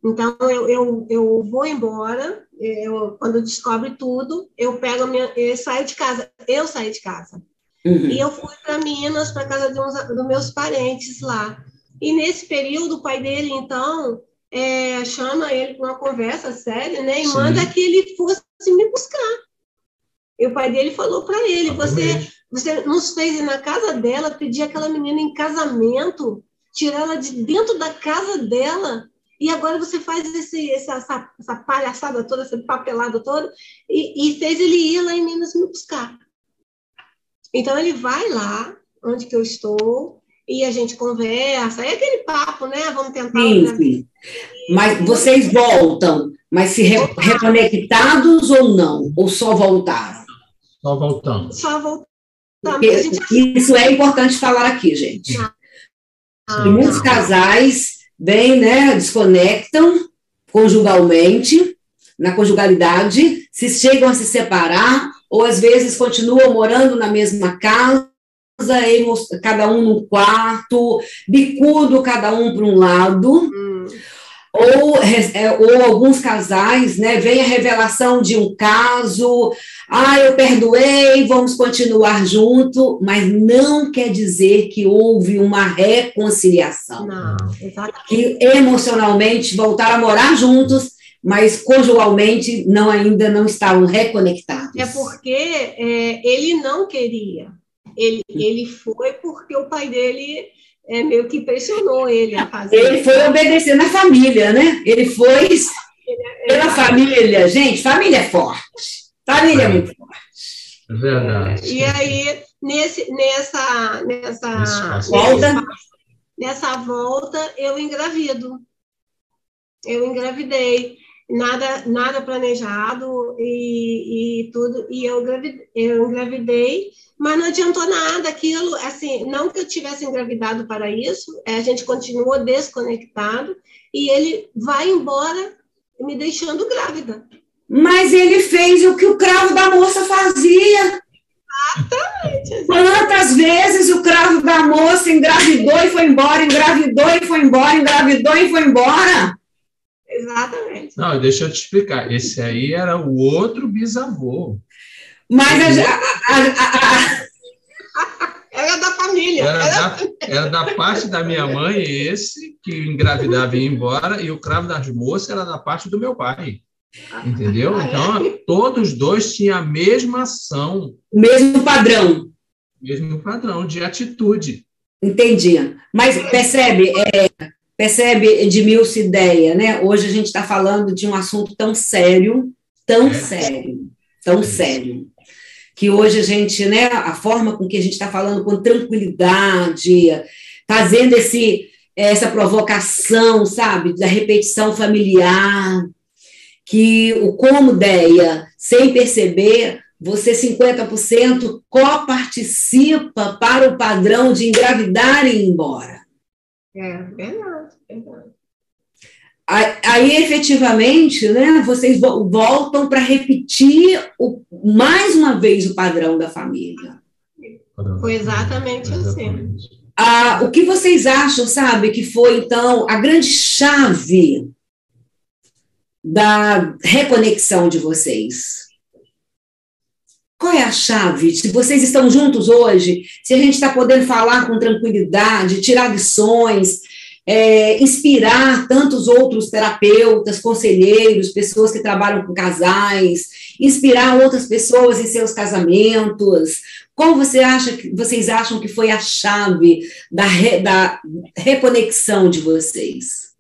Então, eu, eu, eu vou embora. Eu, quando descobre tudo, eu pego minha, eu saio de casa. Eu saí de casa. Uhum. E eu fui para Minas, para casa de uns dos meus parentes lá. E nesse período, o pai dele, então, é, chama ele para uma conversa séria, né? E Sim. manda que ele fosse me buscar. E o pai dele falou para ele: você, você nos fez ir na casa dela, pedir aquela menina em casamento, tirar ela de dentro da casa dela, e agora você faz esse, essa, essa palhaçada toda, essa papelada toda, e, e fez ele ir lá em Minas me buscar. Então ele vai lá, onde que eu estou, e a gente conversa, é aquele papo, né? Vamos tentar. Sim, sim. Mas vocês voltam, mas se re reconectados ou não? Ou só voltaram? Só voltamos. Só. Gente... Isso é importante falar aqui, gente. Ah, muitos casais vêm, né, desconectam conjugalmente, na conjugalidade, se chegam a se separar, ou às vezes continuam morando na mesma casa, cada um no quarto, bicudo cada um para um lado. Hum. Ou, é, ou alguns casais, né, vem a revelação de um caso, ah, eu perdoei, vamos continuar junto, mas não quer dizer que houve uma reconciliação. Não, exatamente. Que emocionalmente voltaram a morar juntos, mas conjugalmente não ainda não estavam reconectados. É porque é, ele não queria. Ele, ele foi porque o pai dele é meio que pressionou ele a fazer. Ele foi obedecer na família, né? Ele foi pela família. Gente, família é forte. Família é, muito forte. É verdade. E aí, nesse, nessa, nessa, volta. nessa volta, eu engravido. Eu engravidei. Nada, nada planejado e, e tudo. E eu engravidei, eu engravidei mas não adiantou nada aquilo, assim, não que eu tivesse engravidado para isso, é, a gente continuou desconectado e ele vai embora me deixando grávida. Mas ele fez o que o cravo da moça fazia. Exatamente. Quantas vezes o cravo da moça engravidou e foi embora, engravidou e foi embora, engravidou e foi embora? Exatamente. Não, deixa eu te explicar. Esse aí era o outro bisavô. Mas a, a, a, era da família. Era, Da, era da parte da minha mãe esse que engravidava e ia embora, e o cravo das moças era da parte do meu pai. Entendeu? Ah, é? Então, todos dois tinham a mesma ação. O mesmo padrão. Mesmo padrão de atitude. Entendi. Mas percebe, é, percebe, Edmilson, ideia, né? Hoje a gente está falando de um assunto tão sério, tão é. sério, tão é. sério que hoje a gente, né, a forma com que a gente está falando com tranquilidade, fazendo esse, essa provocação, sabe, da repetição familiar, que o como ideia, sem perceber, você 50% coparticipa para o padrão de engravidar e ir embora. É verdade, verdade. Aí, efetivamente, né, vocês voltam para repetir o, mais uma vez o padrão da família. Foi exatamente assim. Ah, o que vocês acham, sabe, que foi, então, a grande chave da reconexão de vocês? Qual é a chave? Se vocês estão juntos hoje, se a gente está podendo falar com tranquilidade, tirar lições, é, inspirar tantos outros terapeutas, conselheiros, pessoas que trabalham com casais, inspirar outras pessoas em seus casamentos. Qual você acha que vocês acham que foi a chave da, re, da reconexão de vocês?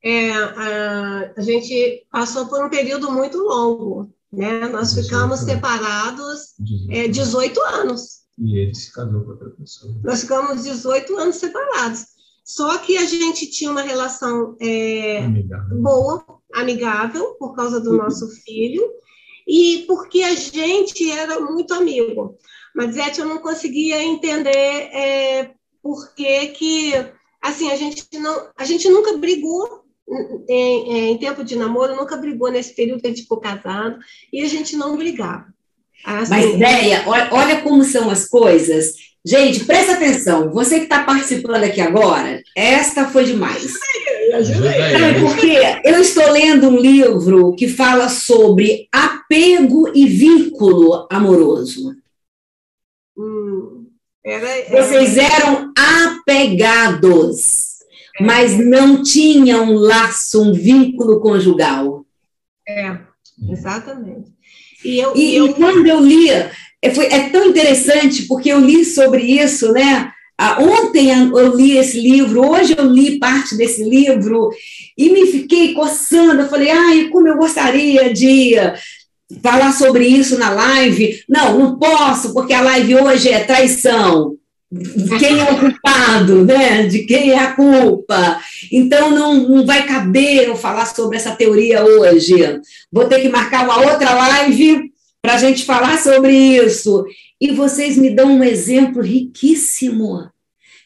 É, a, a, gente passou por um período muito longo, né? Nós ficamos separados 18, é, 18 anos. E ele se casou com outra pessoa. Nós ficamos 18 anos separados. Só que a gente tinha uma relação é, amigável. boa, amigável, por causa do nosso filho, e porque a gente era muito amigo. Mas, Zete, eu não conseguia entender é, por que que, assim, a gente, não, a gente nunca brigou em, em, tempo de namoro, nunca brigou nesse período que a gente ficou casado, e a gente não brigava. Assim, Mas, ideia, olha como são as coisas. Gente, presta atenção. Você que está participando aqui agora, esta foi demais. É porque eu estou lendo um livro que fala sobre apego e vínculo amoroso. Hum, era, era... Vocês eram apegados, mas não tinham um laço, um vínculo conjugal. É, exatamente. E, eu, e, eu... e quando eu lia, é, foi, é tão interessante, porque eu li sobre isso, né? Ah, ontem eu li esse livro, hoje eu li parte desse livro e me fiquei coçando. Eu falei, ai, como eu gostaria de falar sobre isso na live. Não, não posso, porque a live hoje é traição. Quem é o culpado, né? De quem é a culpa? Então não, não vai caber eu falar sobre essa teoria hoje. Vou ter que marcar uma outra live para a gente falar sobre isso. E vocês me dão um exemplo riquíssimo,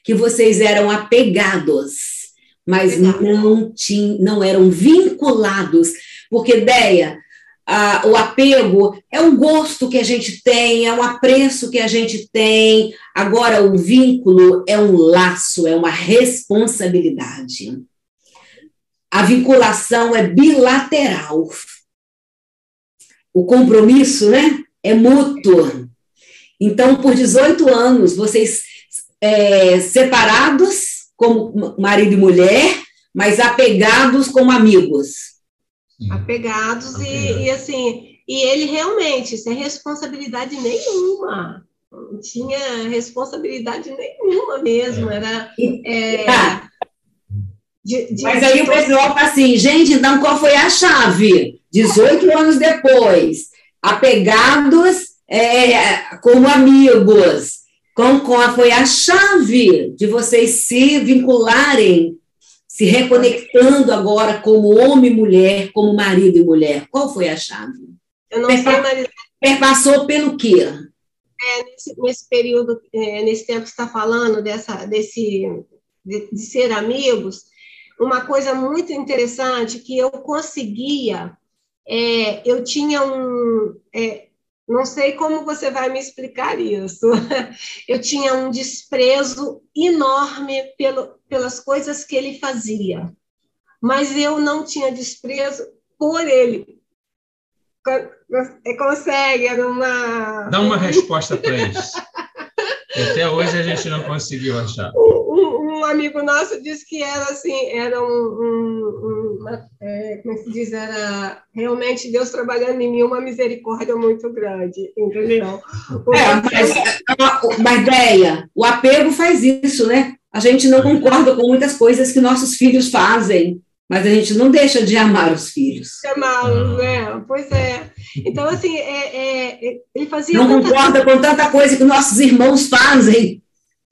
que vocês eram apegados, mas não, tinham, não eram vinculados. Porque, ideia, o apego é um gosto que a gente tem, é um apreço que a gente tem. Agora, o vínculo é um laço, é uma responsabilidade. a vinculação é bilateral. O compromisso, né, é mútuo. Então, por 18 anos, vocês é, separados como marido e mulher, mas apegados como amigos. Apegados, Apegados. E, e assim, e ele realmente, sem responsabilidade nenhuma, não tinha responsabilidade nenhuma mesmo, era... É, tá. de, de, Mas aí o pessoal fala assim, gente, então qual foi a chave? 18 anos depois, apegados é, como amigos, com, qual foi a chave de vocês se vincularem, se reconectando agora como homem e mulher, como marido e mulher? Qual foi a chave? Eu não Perpa sei, mas... Perpassou pelo quê? É, nesse, nesse, período, é, nesse tempo que está falando, dessa, desse, de, de, ser amigos, uma coisa muito interessante que eu conseguia, é, eu tinha um, é, não sei como você vai me explicar isso. <laughs> Eu tinha um desprezo enorme pelo, pelas coisas que ele fazia, mas eu não tinha desprezo por ele. Consegue, era uma. Dá uma resposta para isso. Até hoje a gente não conseguiu achar. Um, um, amigo nosso disse que era assim, era um, um uma, é, como é se diz, era realmente Deus trabalhando em mim uma misericórdia muito grande, entendeu? É, mas, é uma ideia, o apego faz isso, né? A gente não concorda com muitas coisas que nossos filhos fazem, mas a gente não deixa de amar os filhos. Amá-los, né? Pois é. Então, assim, é, é, é ele fazia. Não concorda com tanta coisa que nossos irmãos fazem.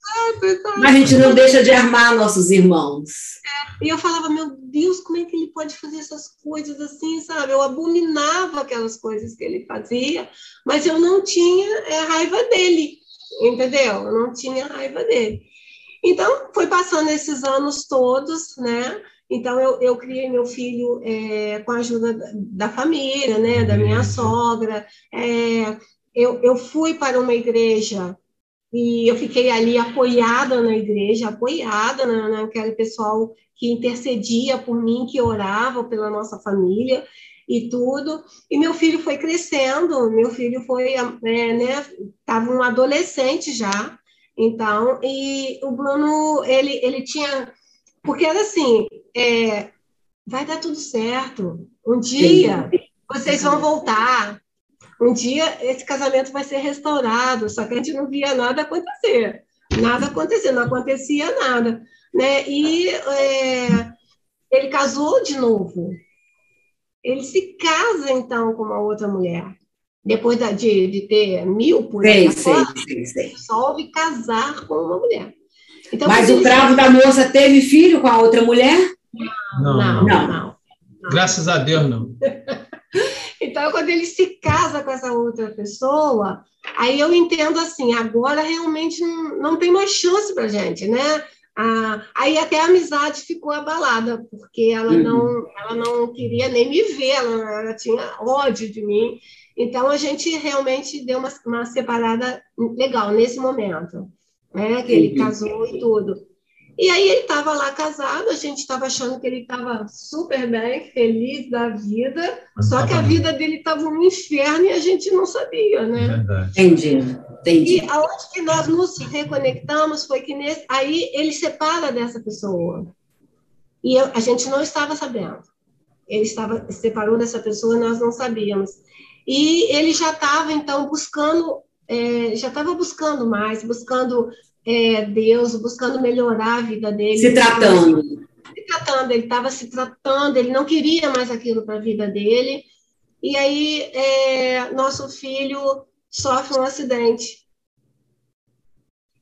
É, mas a gente não deixa de amar nossos irmãos. É, e eu falava, meu Deus, como é que ele pode fazer essas coisas assim, sabe? Eu abominava aquelas coisas que ele fazia, mas eu não tinha é, raiva dele, entendeu? Eu não tinha raiva dele. Então, foi passando esses anos todos, né? Então, eu, eu criei meu filho é, com a ajuda da, da, família, né, da minha sogra. É, eu, eu fui para uma igreja e eu fiquei ali apoiada na igreja, apoiada na, naquele pessoal que intercedia por mim, que orava pela nossa família e tudo. E meu filho foi crescendo, meu filho foi, é, né, estava um adolescente já, então, e o Bruno, ele, ele tinha porque era assim, é, vai dar tudo certo. Um dia vocês vão voltar. Um dia esse casamento vai ser restaurado. Só que a gente não via nada acontecer. Nada acontecer, não acontecia nada. Né? E é, ele casou de novo. Ele se casa, então, com uma outra mulher. Depois de, de ter mil por aí, resolve casar com uma mulher. Então, Mas o cravo da moça teve filho com a outra mulher? Não, não, não. não. Graças a Deus, não. <laughs> então, quando ele se casa com essa outra pessoa, aí eu entendo assim, agora realmente não, não tem mais chance para gente, né? Ah, aí até a amizade ficou abalada, porque ela, uhum. não, ela não queria nem me ver, ela, ela, tinha ódio de mim. Então, a gente realmente deu uma, uma separada legal nesse momento né? Que ele casou e tudo. E aí ele estava lá casado, a gente estava achando que ele estava super bem, feliz da vida, só que a vida dele estava um inferno e a gente não sabia, né? Verdade. Entendi, entendi. E aonde que nós nos reconectamos foi que nesse, aí ele separa dessa pessoa. E eu, a gente não estava sabendo. Ele estava separou dessa pessoa, nós não sabíamos. E ele já estava então buscando é, já estava buscando mais, buscando é, Deus, buscando melhorar a vida dele. Se tratando. Se tratando, ele estava se tratando, ele não queria mais aquilo para a vida dele. E aí, é, nosso filho sofre um acidente.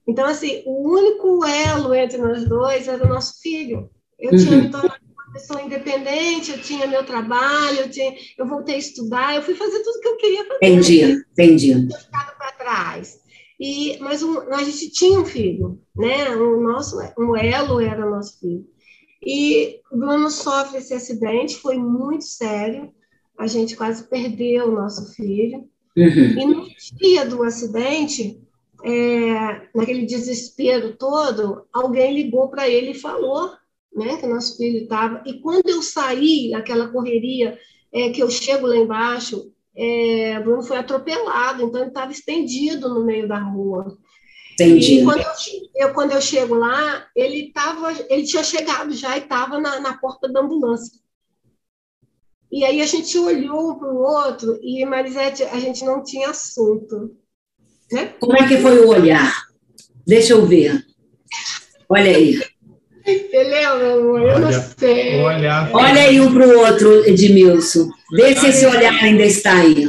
Então, assim, o único elo entre nós dois era o nosso filho. Eu uhum. tinha me tornado uma pessoa independente, eu tinha meu trabalho, eu, tinha, eu voltei a estudar, eu fui fazer tudo que eu queria fazer. Entendi, entendi. Eu ficado para trás. E, mas um, a gente tinha um filho, né? O nosso, um elo era nosso filho. E o Bruno sofre esse acidente, foi muito sério. A gente quase perdeu o nosso filho. Uhum. E no dia do acidente, é, naquele desespero todo, alguém ligou para ele e falou né, que o nosso filho estava. E quando eu saí, aquela correria, é, que eu chego lá embaixo, é, Bruno foi atropelado, então ele estava estendido no meio da rua. Entendi. E quando eu, eu, quando eu chego lá, ele tava, ele tinha chegado já e estava na, na porta da ambulância. E aí a gente olhou um para o outro e, Marisete, a gente não tinha assunto. Né? Como é que foi o olhar? Deixa eu ver. Olha aí. Amor? Eu olha, não sei. Olha, olha aí um para o outro, Edmilson. Vê se esse olhar ainda está aí.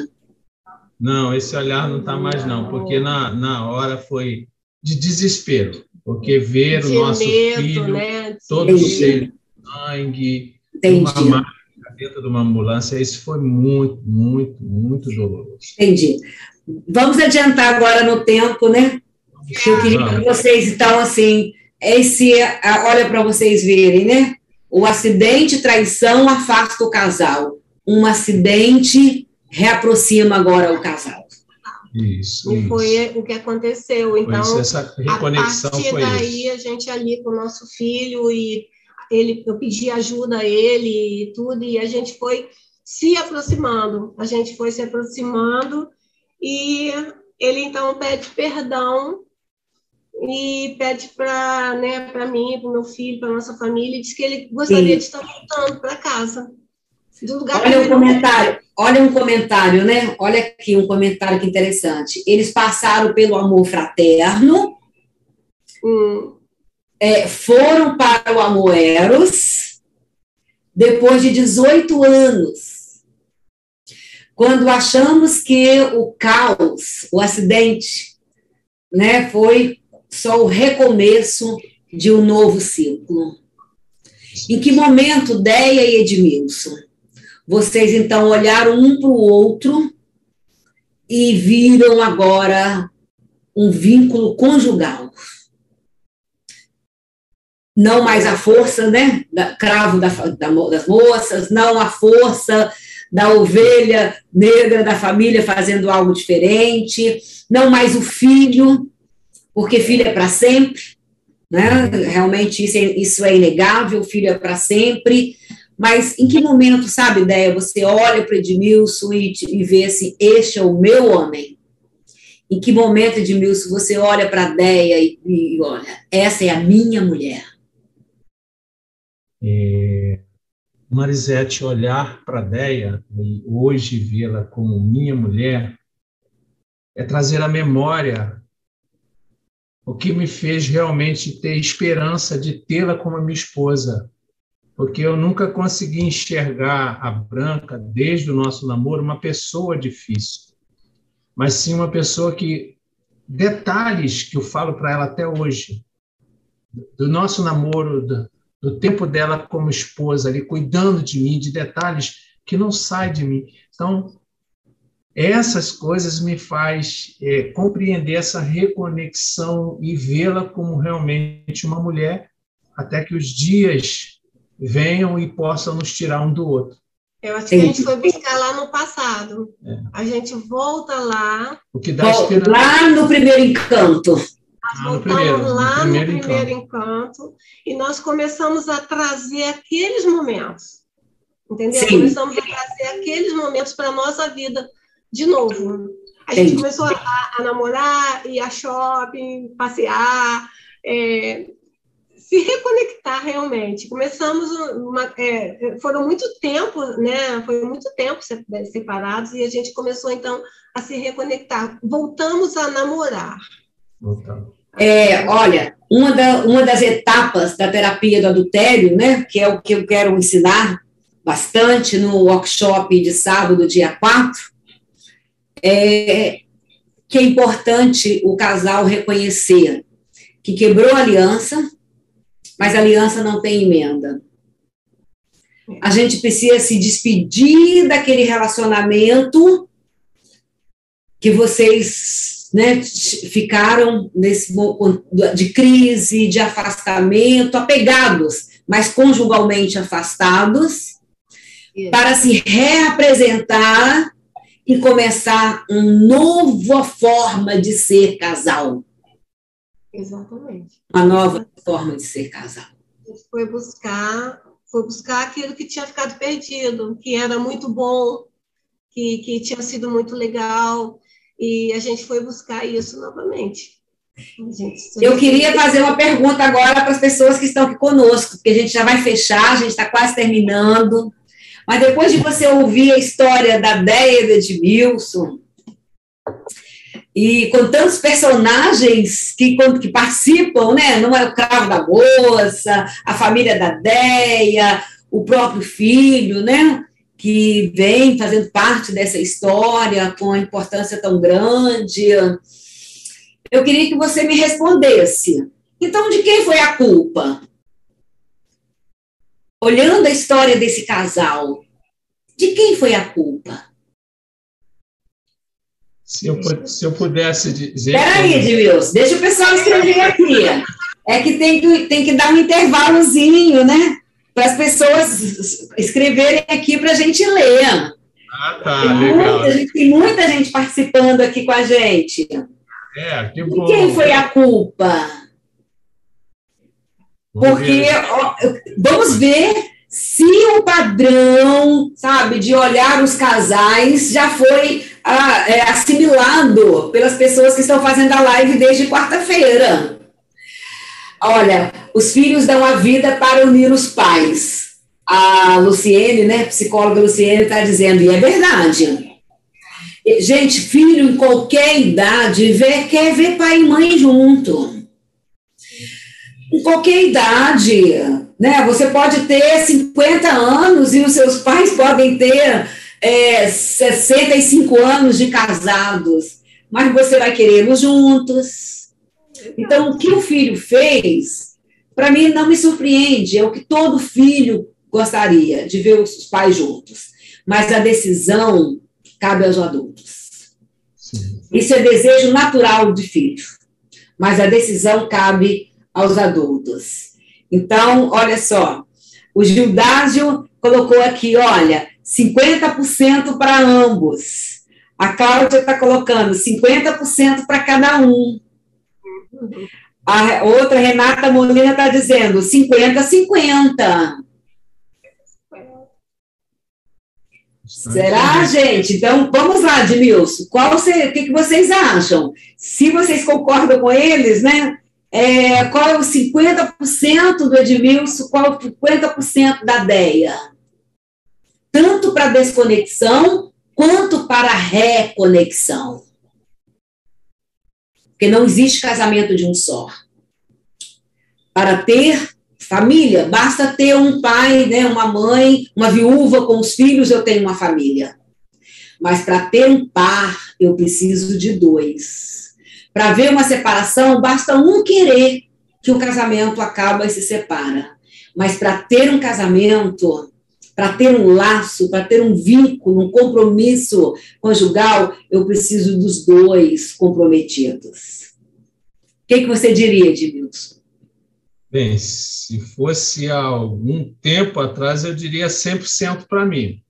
Não, esse olhar não está mais, não, porque na, na hora foi de desespero, porque ver de o nosso medo, filho né? todo cheio de sangue, Entendi. uma máquina dentro de uma ambulância, isso foi muito, muito, muito doloroso. Entendi. Vamos adiantar agora no tempo, né? Eu queria que vocês, então, assim, esse, olha para vocês verem, né? O acidente, traição afasta o casal. Um acidente reaproxima agora o casal. Isso. E isso. foi o que aconteceu. Então, isso, essa reconexão a partir foi daí, isso. a gente ali com o nosso filho e ele, eu pedi ajuda a ele e tudo, e a gente foi se aproximando. A gente foi se aproximando e ele então pede perdão e pede para né, mim, para o meu filho, para nossa família, e diz que ele gostaria Sim. de estar voltando para casa. Do lugar olha um comentário, olha um comentário, né? Olha aqui um comentário que interessante. Eles passaram pelo amor fraterno, hum. é, foram para o amor eros, depois de 18 anos. Quando achamos que o caos, o acidente, né, foi só o recomeço de um novo ciclo. Em que momento, Deia e Edmilson, vocês então olharam um para o outro e viram agora um vínculo conjugal? Não mais a força, né? Da, cravo da, da, das moças, não a força da ovelha negra da família fazendo algo diferente, não mais o filho porque filho é para sempre, né? Realmente isso é, isso é inegável, filho é para sempre. Mas em que momento, sabe, ideia, você olha para Edmilson e, e vê assim, este é o meu homem? Em que momento, Edmilson, você olha para a Deia e, e, olha, essa é a minha mulher? É, Marisete, olhar para a Deia e hoje vê-la como minha mulher é trazer a memória o que me fez realmente ter esperança de tê-la como minha esposa, porque eu nunca consegui enxergar a Branca, desde o nosso namoro, uma pessoa difícil, mas sim uma pessoa que. Detalhes que eu falo para ela até hoje, do nosso namoro, do, do tempo dela como esposa, ali, cuidando de mim, de detalhes que não saem de mim. Então, essas coisas me faz é, compreender essa reconexão e vê-la como realmente uma mulher, até que os dias venham e possam nos tirar um do outro. Eu acho que a gente foi buscar lá no passado. É. A gente volta lá. O que dá esperança. Lá no primeiro encanto. Nós ah, primeiro, lá no primeiro, no primeiro encanto. encanto. e nós começamos a trazer aqueles momentos. Entendeu? Sim. Começamos a trazer aqueles momentos para a nossa vida de novo. A gente começou a, a, namorar, ir a shopping, passear, é, se reconectar realmente. Começamos uma, é, foram muito tempo, né? Foi muito tempo separados e a gente começou então a se reconectar. Voltamos a namorar. É, olha, uma, da, uma das etapas da terapia do adultério, né, que é o que eu quero ensinar bastante no workshop de sábado, dia 4, é que é importante o casal reconhecer que quebrou a aliança, mas a aliança não tem emenda. A gente precisa se despedir daquele relacionamento que vocês né, ficaram nesse de crise, de afastamento, apegados, mas conjugalmente afastados, para se reapresentar e começar uma nova forma de ser casal. Exatamente. Uma nova forma de ser casal. gente foi buscar, foi buscar aquilo que tinha ficado perdido, que era muito bom, que, que tinha sido muito legal, e a gente foi buscar isso novamente. Eu queria fazer uma pergunta agora para as pessoas que estão aqui conosco, porque a gente já vai fechar, a gente está quase terminando. Mas depois de você ouvir a história da Deia e do Edmilson, e com tantos personagens que, que participam, né? Não é o cravo da moça, a família da Deia, o próprio filho, né? Que vem fazendo parte dessa história com a importância tão grande. Eu queria que você me respondesse. Então, de quem foi a culpa? Olhando a história desse casal, de quem foi a culpa? Se eu, se eu pudesse dizer. Peraí, Edmilson, deixa o pessoal escrever aqui. É que tem que, tem que dar um intervalozinho, né? Para as pessoas escreverem aqui para a gente ler. Ah, tá, tem legal. Muita gente, tem muita gente participando aqui com a gente. É, que bom. De quem foi a culpa? Porque ó, vamos ver se o padrão, sabe, de olhar os casais já foi ah, é, assimilado pelas pessoas que estão fazendo a live desde quarta-feira. Olha, os filhos dão a vida para unir os pais. A Luciene, né, psicóloga Luciene, está dizendo, e é verdade. Gente, filho em qualquer idade vê, quer ver pai e mãe junto. Em qualquer idade, né? Você pode ter 50 anos e os seus pais podem ter é, 65 anos de casados, mas você vai querê-los juntos. Então, o que o filho fez, para mim, não me surpreende. É o que todo filho gostaria, de ver os pais juntos. Mas a decisão cabe aos adultos. Sim. Isso é desejo natural de filho, mas a decisão cabe aos adultos. Então, olha só, o Gildásio colocou aqui, olha, 50% para ambos. A Cláudia está colocando 50% para cada um. A outra, Renata Molina, está dizendo 50-50. Será, gente? Então, vamos lá, Edmilson. Qual o que, que vocês acham? Se vocês concordam com eles, né? É, qual é o 50% do Edmilson, qual é o 50% da DEA? Tanto para desconexão, quanto para reconexão. Porque não existe casamento de um só. Para ter família, basta ter um pai, né, uma mãe, uma viúva com os filhos, eu tenho uma família. Mas para ter um par, eu preciso de dois. Para ver uma separação, basta um querer que o casamento acaba e se separa. Mas para ter um casamento, para ter um laço, para ter um vínculo, um compromisso conjugal, eu preciso dos dois comprometidos. O que, que você diria, Edmilson? Bem, se fosse há algum tempo atrás, eu diria 100% para mim.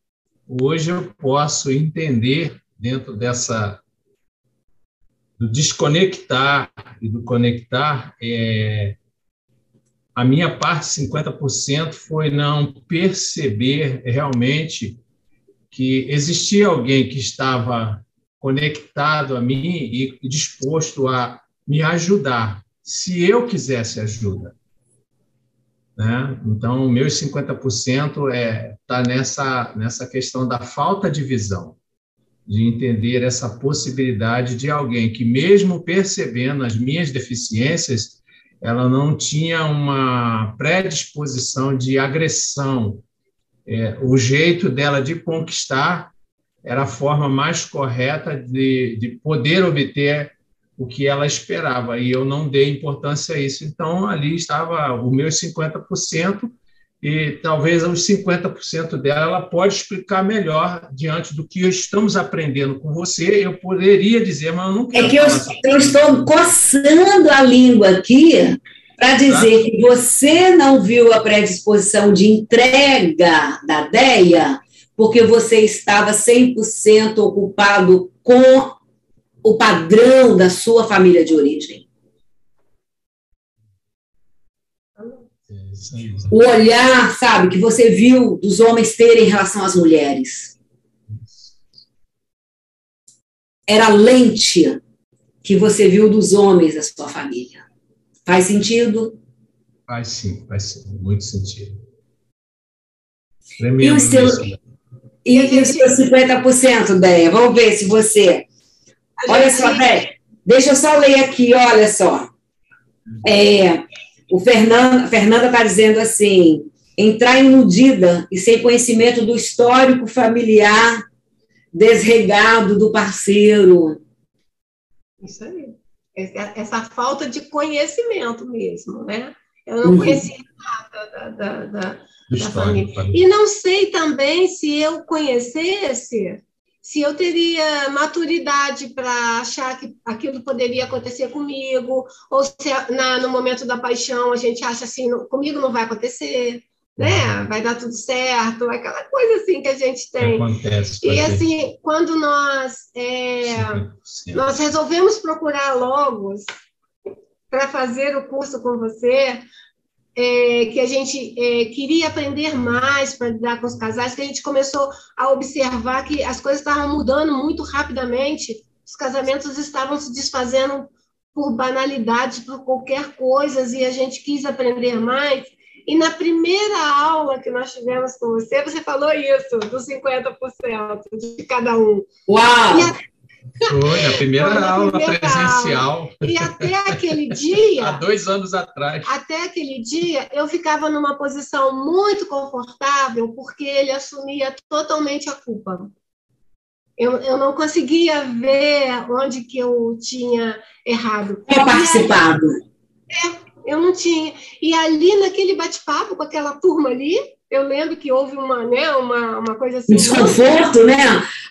Hoje eu posso entender, dentro dessa do desconectar e do conectar, é, a minha parte, 50%, foi não perceber realmente que existia alguém que estava conectado a mim e disposto a me ajudar, se eu quisesse ajuda. Né? Então, meus 50% é tá nessa nessa questão da falta de visão de entender essa possibilidade de alguém que, mesmo percebendo as minhas deficiências, ela não tinha uma predisposição de agressão. É, o jeito dela de conquistar era a forma mais correta de, de poder obter o que ela esperava, e eu não dei importância a isso. Então, ali estava o meu 50%, e talvez os 50% dela ela pode explicar melhor diante do que estamos aprendendo com você. Eu poderia dizer, mas eu não quero. É que eu, eu estou coçando a língua aqui para dizer tá? que você não viu a predisposição de entrega da DEA porque você estava 100% ocupado com o padrão da sua família de origem. O olhar, sabe, que você viu dos homens terem em relação às mulheres. Era a lente que você viu dos homens da sua família. Faz sentido? Faz sim, faz sim, muito sentido. Tremendo e o seu, e, e os seus 50%, Déia? Vamos ver se você. Olha só, Déia, deixa eu só ler aqui, olha só. É, o Fernanda está dizendo assim: entrar iludida e sem conhecimento do histórico familiar desregado do parceiro. Isso aí. Essa, falta de conhecimento mesmo, né? Eu não uhum. conhecia nada da, da, da, da família. E não sei também se eu conhecesse, se eu teria maturidade para achar que aquilo poderia acontecer comigo, ou se na, no momento da paixão a gente acha assim, não, comigo não vai acontecer, né? Vai dar tudo certo, aquela coisa assim que a gente tem. Acontece. E assim, quando nós é, nós resolvemos procurar logos para fazer o curso com você, é, que a gente é, queria aprender mais para lidar com os casais, que a gente começou a observar que as coisas estavam mudando muito rapidamente, os casamentos estavam se desfazendo por banalidades, por qualquer coisa, e a gente quis aprender mais. E na primeira aula que nós tivemos com você, você falou isso, dos 50% de cada um. Uau! E a, foi, a primeira Foi aula primeira presencial. Aula. E até aquele dia. <laughs> Há dois anos atrás. Até aquele dia, eu ficava numa posição muito confortável, porque ele assumia totalmente a culpa. Eu, eu não conseguia ver onde que eu tinha errado. Tinha participado. É, eu não tinha. E ali, naquele bate-papo com aquela turma ali, eu lembro que houve uma, né, uma, uma coisa assim. Desconforto, né?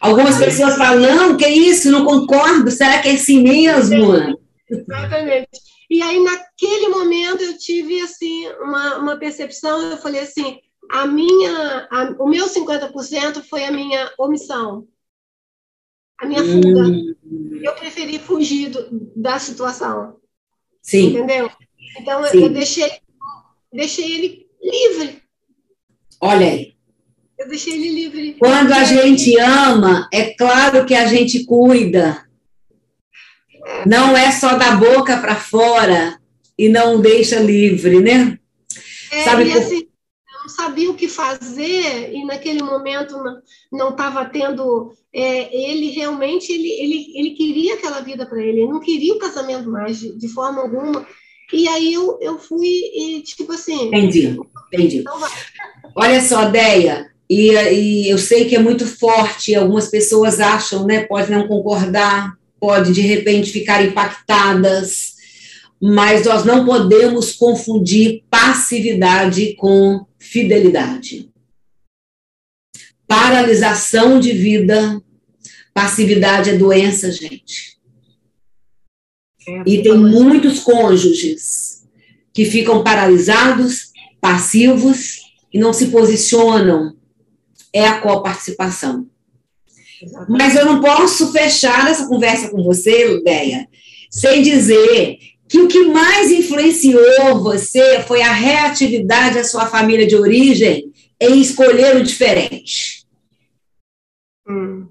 Algumas pessoas falam, não, que isso, não concordo, será que é assim mesmo? Exatamente. E aí, naquele momento, eu tive, assim, uma, uma percepção, eu falei assim, a minha, a, o meu 50% foi a minha omissão, a minha fuga. Hum. Eu preferi fugir do, da situação. Sim. Entendeu? Então, Sim. eu deixei, deixei ele livre. Olha aí. Eu deixei ele livre. Quando a gente ama, é claro que a gente cuida. Não é só da boca para fora e não deixa livre, né? É, Sabe e por... assim, eu não sabia o que fazer e naquele momento não estava tendo. É, ele realmente ele, ele, ele queria aquela vida para ele, ele não queria o casamento mais de, de forma alguma. E aí eu, eu fui e, tipo assim. Entendi, entendi. Então Olha só, Deia, e, e eu sei que é muito forte, algumas pessoas acham, né? Pode não concordar, pode de repente ficar impactadas, mas nós não podemos confundir passividade com fidelidade. Paralisação de vida, passividade é doença, gente. É, e tem muitos cônjuges que ficam paralisados, passivos e não se posicionam, é a coparticipação. Mas eu não posso fechar essa conversa com você, Ludeia, sem dizer que o que mais influenciou você foi a reatividade da sua família de origem em escolher o diferente. Hum.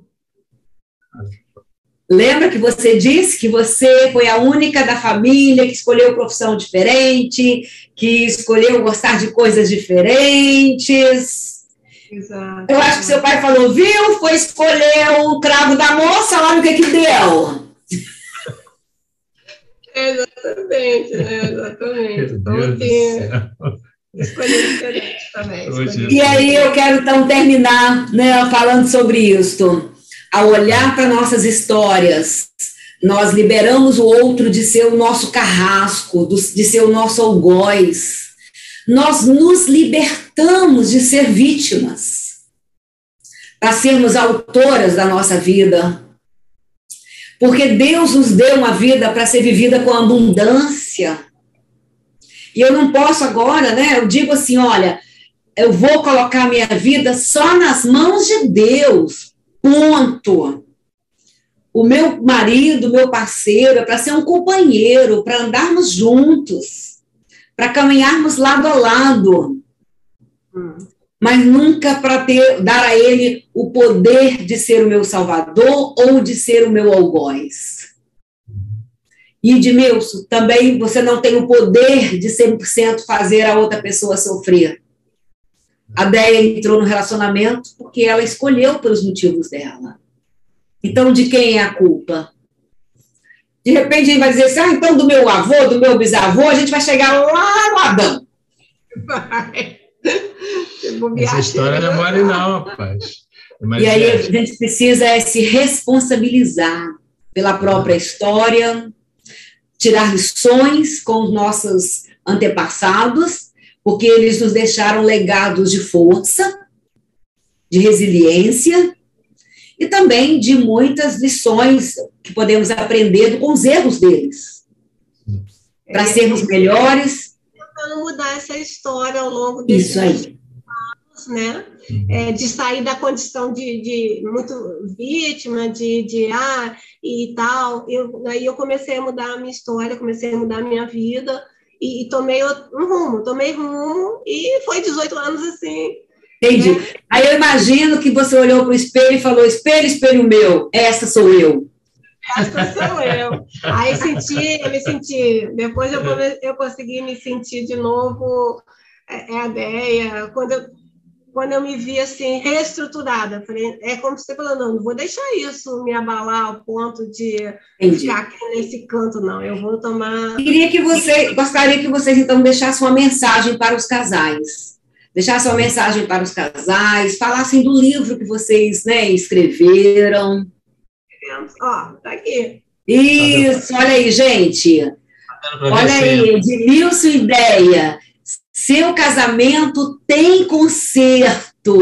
Lembra que você disse que você foi a única da família que escolheu profissão diferente, que escolheu gostar de coisas diferentes? Exato. Eu acho que seu pai falou, viu? Foi escolher o cravo da moça, olha o que que deu. <laughs> Exatamente, né? exatamente. Então, escolher diferente também. E aí eu quero então terminar né, falando sobre isso ao olhar para nossas histórias, nós liberamos o outro de ser o nosso carrasco, de ser o nosso algoz. Nós nos libertamos de ser vítimas, para sermos autoras da nossa vida. Porque Deus nos deu uma vida para ser vivida com abundância. E eu não posso agora, né? Eu digo assim: olha, eu vou colocar minha vida só nas mãos de Deus, Ponto. O meu marido, meu parceiro, é para ser um companheiro, para andarmos juntos, para caminharmos lado a lado. Hum. Mas nunca para ter dar a ele o poder de ser o meu salvador ou de ser o meu algoz. E Edmilson, também você não tem o poder de 100% fazer a outra pessoa sofrer. A Déia entrou no relacionamento porque ela escolheu pelos motivos dela. Então, de quem é a culpa? De repente, a gente vai dizer assim, ah, então do meu avô, do meu bisavô, a gente vai chegar lá no Adão. Vai. Essa história não é mole não, rapaz. É e aí a gente precisa é se responsabilizar pela própria história, tirar lições com os nossos antepassados, porque eles nos deixaram legados de força, de resiliência e também de muitas lições que podemos aprender com os erros deles, para é, sermos melhores. Tentando mudar essa história ao longo desses Isso aí. anos, né? É, de sair da condição de, de muito vítima, de, de ah, e tal. Eu, aí eu comecei a mudar a minha história, comecei a mudar a minha vida e, e tomei um rumo, tomei rumo e foi 18 anos assim. Entendi. Né? Aí eu imagino que você olhou para o espelho e falou: espelho, espelho meu, essa sou eu. Essa sou eu. Aí senti, eu me senti. Depois eu, eu consegui me sentir de novo. É, é a ideia. Quando eu quando eu me vi assim, reestruturada. Falei, é como você falou, não, não vou deixar isso me abalar ao ponto de Entendi. ficar aqui nesse canto, não. Eu vou tomar. Queria que você, gostaria que vocês então deixassem uma mensagem para os casais. Deixassem uma mensagem para os casais, falassem do livro que vocês né, escreveram. Ó, tá aqui. Isso, olha aí, gente. Olha aí, de Nilson Ideia. Seu casamento tem conserto.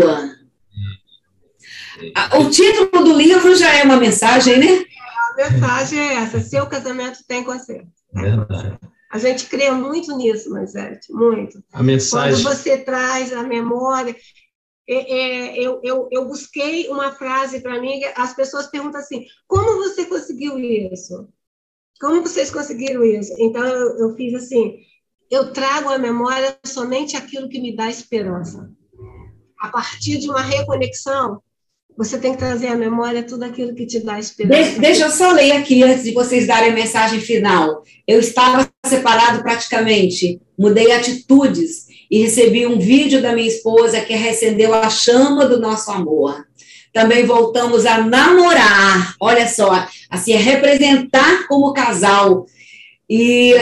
O título do livro já é uma mensagem, né? A mensagem é essa: seu casamento tem conserto. Verdade. A gente crê muito nisso, Mansete, muito. A mensagem. Quando você traz a memória. É, é, eu, eu, eu busquei uma frase para mim, as pessoas perguntam assim: como você conseguiu isso? Como vocês conseguiram isso? Então, eu, eu fiz assim: eu trago à memória somente aquilo que me dá esperança. A partir de uma reconexão, você tem que trazer à memória tudo aquilo que te dá esperança. deixa eu só ler aqui antes de vocês darem a mensagem final. Eu estava separado praticamente, mudei atitudes e recebi um vídeo da minha esposa que recendeu a chama do nosso amor. Também voltamos a namorar, olha só, assim, a representar como casal. E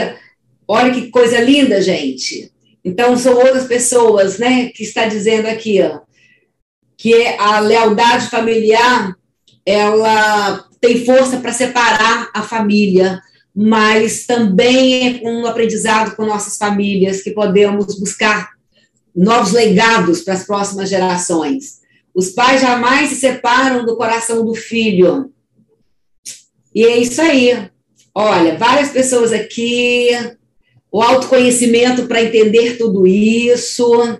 Olha que coisa linda, gente. Então, são outras pessoas, né, que está dizendo aqui, ó, que a lealdade familiar, ela tem força para separar a família, mas também é um aprendizado com nossas famílias que podemos buscar novos legados para as próximas gerações. Os pais jamais se separam do coração do filho. E é isso aí. Olha, várias pessoas aqui o autoconhecimento para entender tudo isso.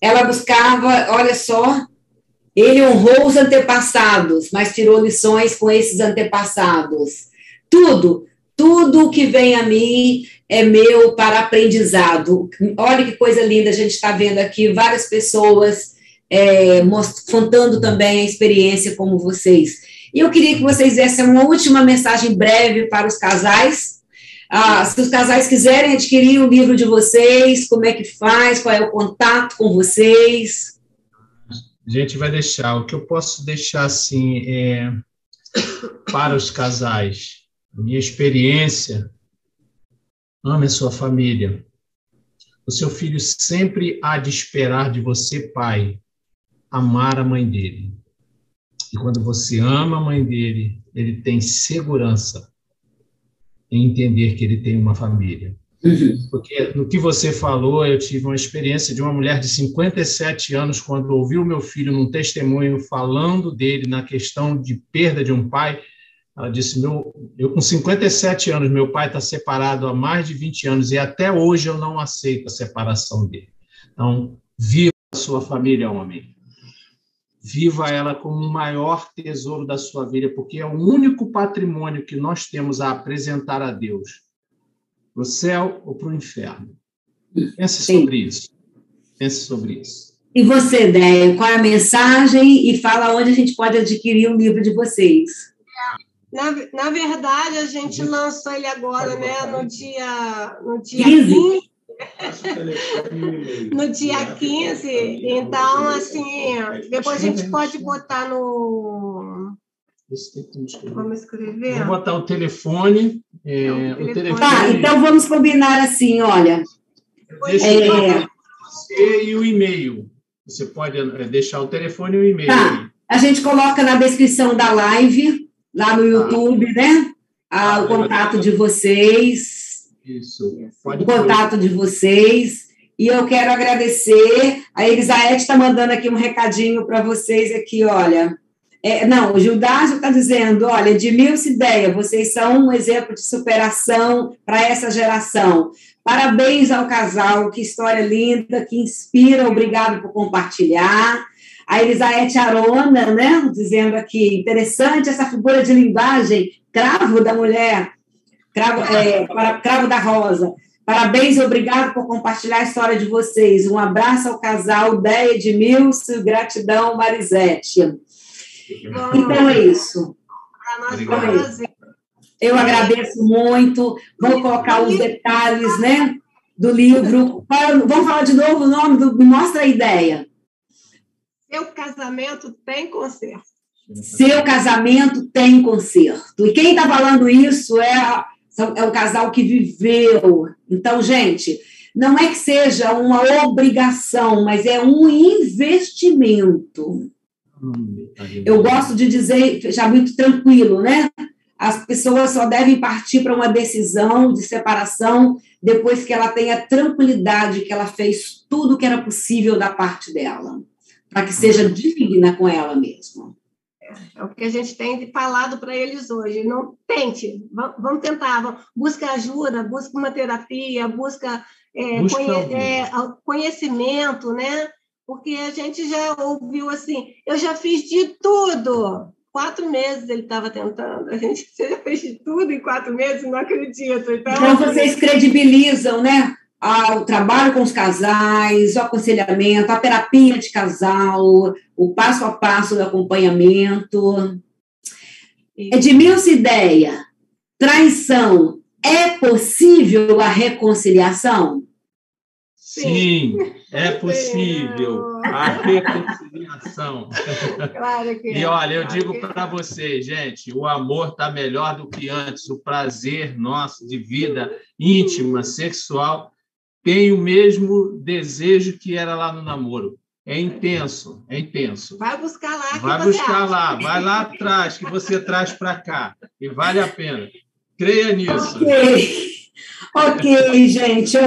Ela buscava, olha só, ele honrou os antepassados, mas tirou lições com esses antepassados. Tudo, tudo que vem a mim é meu para aprendizado. Olha que coisa linda, a gente está vendo aqui várias pessoas é, contando também a experiência como vocês. E eu queria que vocês dessem uma última mensagem breve para os casais ah, se os casais quiserem adquirir o livro de vocês, como é que faz? Qual é o contato com vocês? A gente vai deixar. O que eu posso deixar assim é para os casais, minha experiência, ame a sua família. O seu filho sempre há de esperar de você, pai, amar a mãe dele. E quando você ama a mãe dele, ele tem segurança em entender que ele tem uma família. Uhum. Porque no que você falou, eu tive uma experiência de uma mulher de 57 anos, quando ouviu meu filho num testemunho falando dele na questão de perda de um pai. Ela disse: meu, Eu, com 57 anos, meu pai está separado há mais de 20 anos e até hoje eu não aceito a separação dele. Então, viva a sua família, homem viva ela como o maior tesouro da sua vida, porque é o único patrimônio que nós temos a apresentar a Deus, para o céu ou para o inferno. Pense sobre isso. Pense sobre isso. E você, Déia, qual é a mensagem e fala onde a gente pode adquirir o livro de vocês? Na, na verdade, a gente lançou ele agora, né, no dia, no dia 15. 15 no dia 15. Então, assim, depois a gente pode botar no. Vamos escrever? Vou botar o telefone. É, o telefone. O telefone. Tá, então vamos combinar assim, olha. Deixa é... você e o e-mail. Você pode é, deixar o telefone e o e-mail. Tá. A gente coloca na descrição da live, lá no tá. YouTube, né? Ah, o contato de vocês. Isso. Pode o contato de vocês. E eu quero agradecer. A Elisaete está mandando aqui um recadinho para vocês aqui, olha. É, não, o Gildásio está dizendo, olha, de mil ideia, vocês são um exemplo de superação para essa geração. Parabéns ao casal, que história linda, que inspira, obrigado por compartilhar. A Elisaete Arona, né, dizendo aqui, interessante essa figura de linguagem, cravo da mulher, cravo, é, para, cravo da rosa. Parabéns e obrigado por compartilhar a história de vocês. Um abraço ao casal Deia Edmilson, gratidão, Marisete. Então é isso. Para nós, eu agradeço muito. Vou colocar os detalhes, né, do livro. Vamos falar de novo o nome do. Me mostra a ideia. Seu casamento tem conserto. Seu casamento tem conserto. E quem está falando isso é, é o casal que viveu. Então, gente, não é que seja uma obrigação, mas é um investimento. Eu gosto de dizer, já muito tranquilo, né? as pessoas só devem partir para uma decisão de separação depois que ela tenha tranquilidade que ela fez tudo o que era possível da parte dela, para que seja digna com ela mesma. É o que a gente tem falado para eles hoje. Não tente, vamos tentar, vamos, busca ajuda, busca uma terapia, busca, é, busca conhe, é, conhecimento, né? Porque a gente já ouviu assim, eu já fiz de tudo, quatro meses ele estava tentando. A gente <laughs> fez de tudo em quatro meses, não acredito. Então, então vocês credibilizam, né? O trabalho com os casais, o aconselhamento, a terapia de casal, o passo a passo do acompanhamento. Edmilson Ideia, traição, é possível a reconciliação? Sim, é possível a reconciliação. <laughs> Claro que é. E olha, eu claro digo para vocês, gente, o amor está melhor do que antes. O prazer nosso de vida íntima, sexual, tem o mesmo desejo que era lá no namoro. É intenso, é intenso. Vai buscar lá. Vai buscar acha. lá, vai lá atrás, que você traz para cá. E vale a pena. Creia nisso. Ok, ok, gente.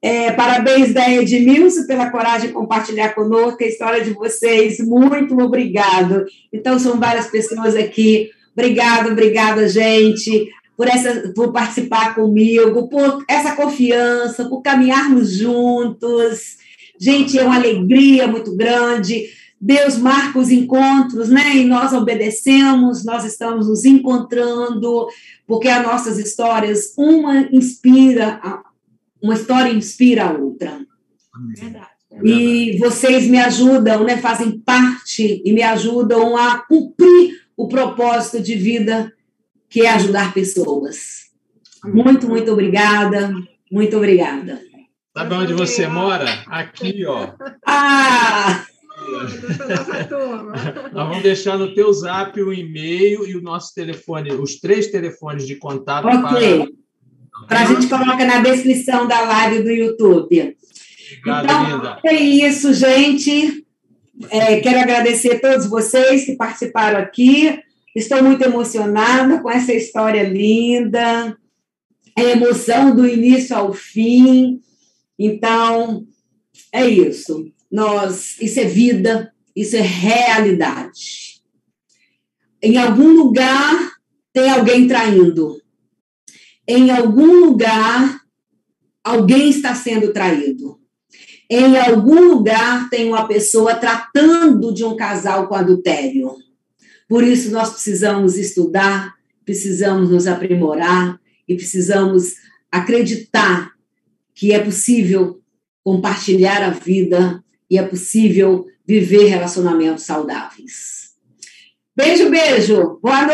É, parabéns da Edmilson pela coragem de compartilhar conosco a história de vocês. Muito obrigado. Então, são várias pessoas aqui. Obrigado, obrigada, gente, por, essa, por participar comigo, por essa confiança, por caminharmos juntos. Gente, é uma alegria muito grande. Deus marca os encontros, né? E nós obedecemos, nós estamos nos encontrando, porque as nossas histórias, uma inspira uma história inspira a outra. Verdade. E vocês me ajudam, né, fazem parte e me ajudam a cumprir o propósito de vida que é ajudar pessoas. Muito, muito obrigada. Muito obrigada. Sabe onde você mora? Aqui, ó. Ah! Nós vamos deixar no teu zap o e-mail e o nosso telefone, os três telefones de contato okay. para para a gente colocar na descrição da live do YouTube. Obrigado, então, linda. é isso, gente. É, quero agradecer a todos vocês que participaram aqui. Estou muito emocionada com essa história linda, a emoção do início ao fim. Então, é isso. Nós, isso é vida, isso é realidade. Em algum lugar tem alguém traindo em algum lugar alguém está sendo traído. Em algum lugar tem uma pessoa tratando de um casal com adultério. Por isso nós precisamos estudar, precisamos nos aprimorar e precisamos acreditar que é possível compartilhar a vida e é possível viver relacionamentos saudáveis. Beijo, beijo. Boa noite.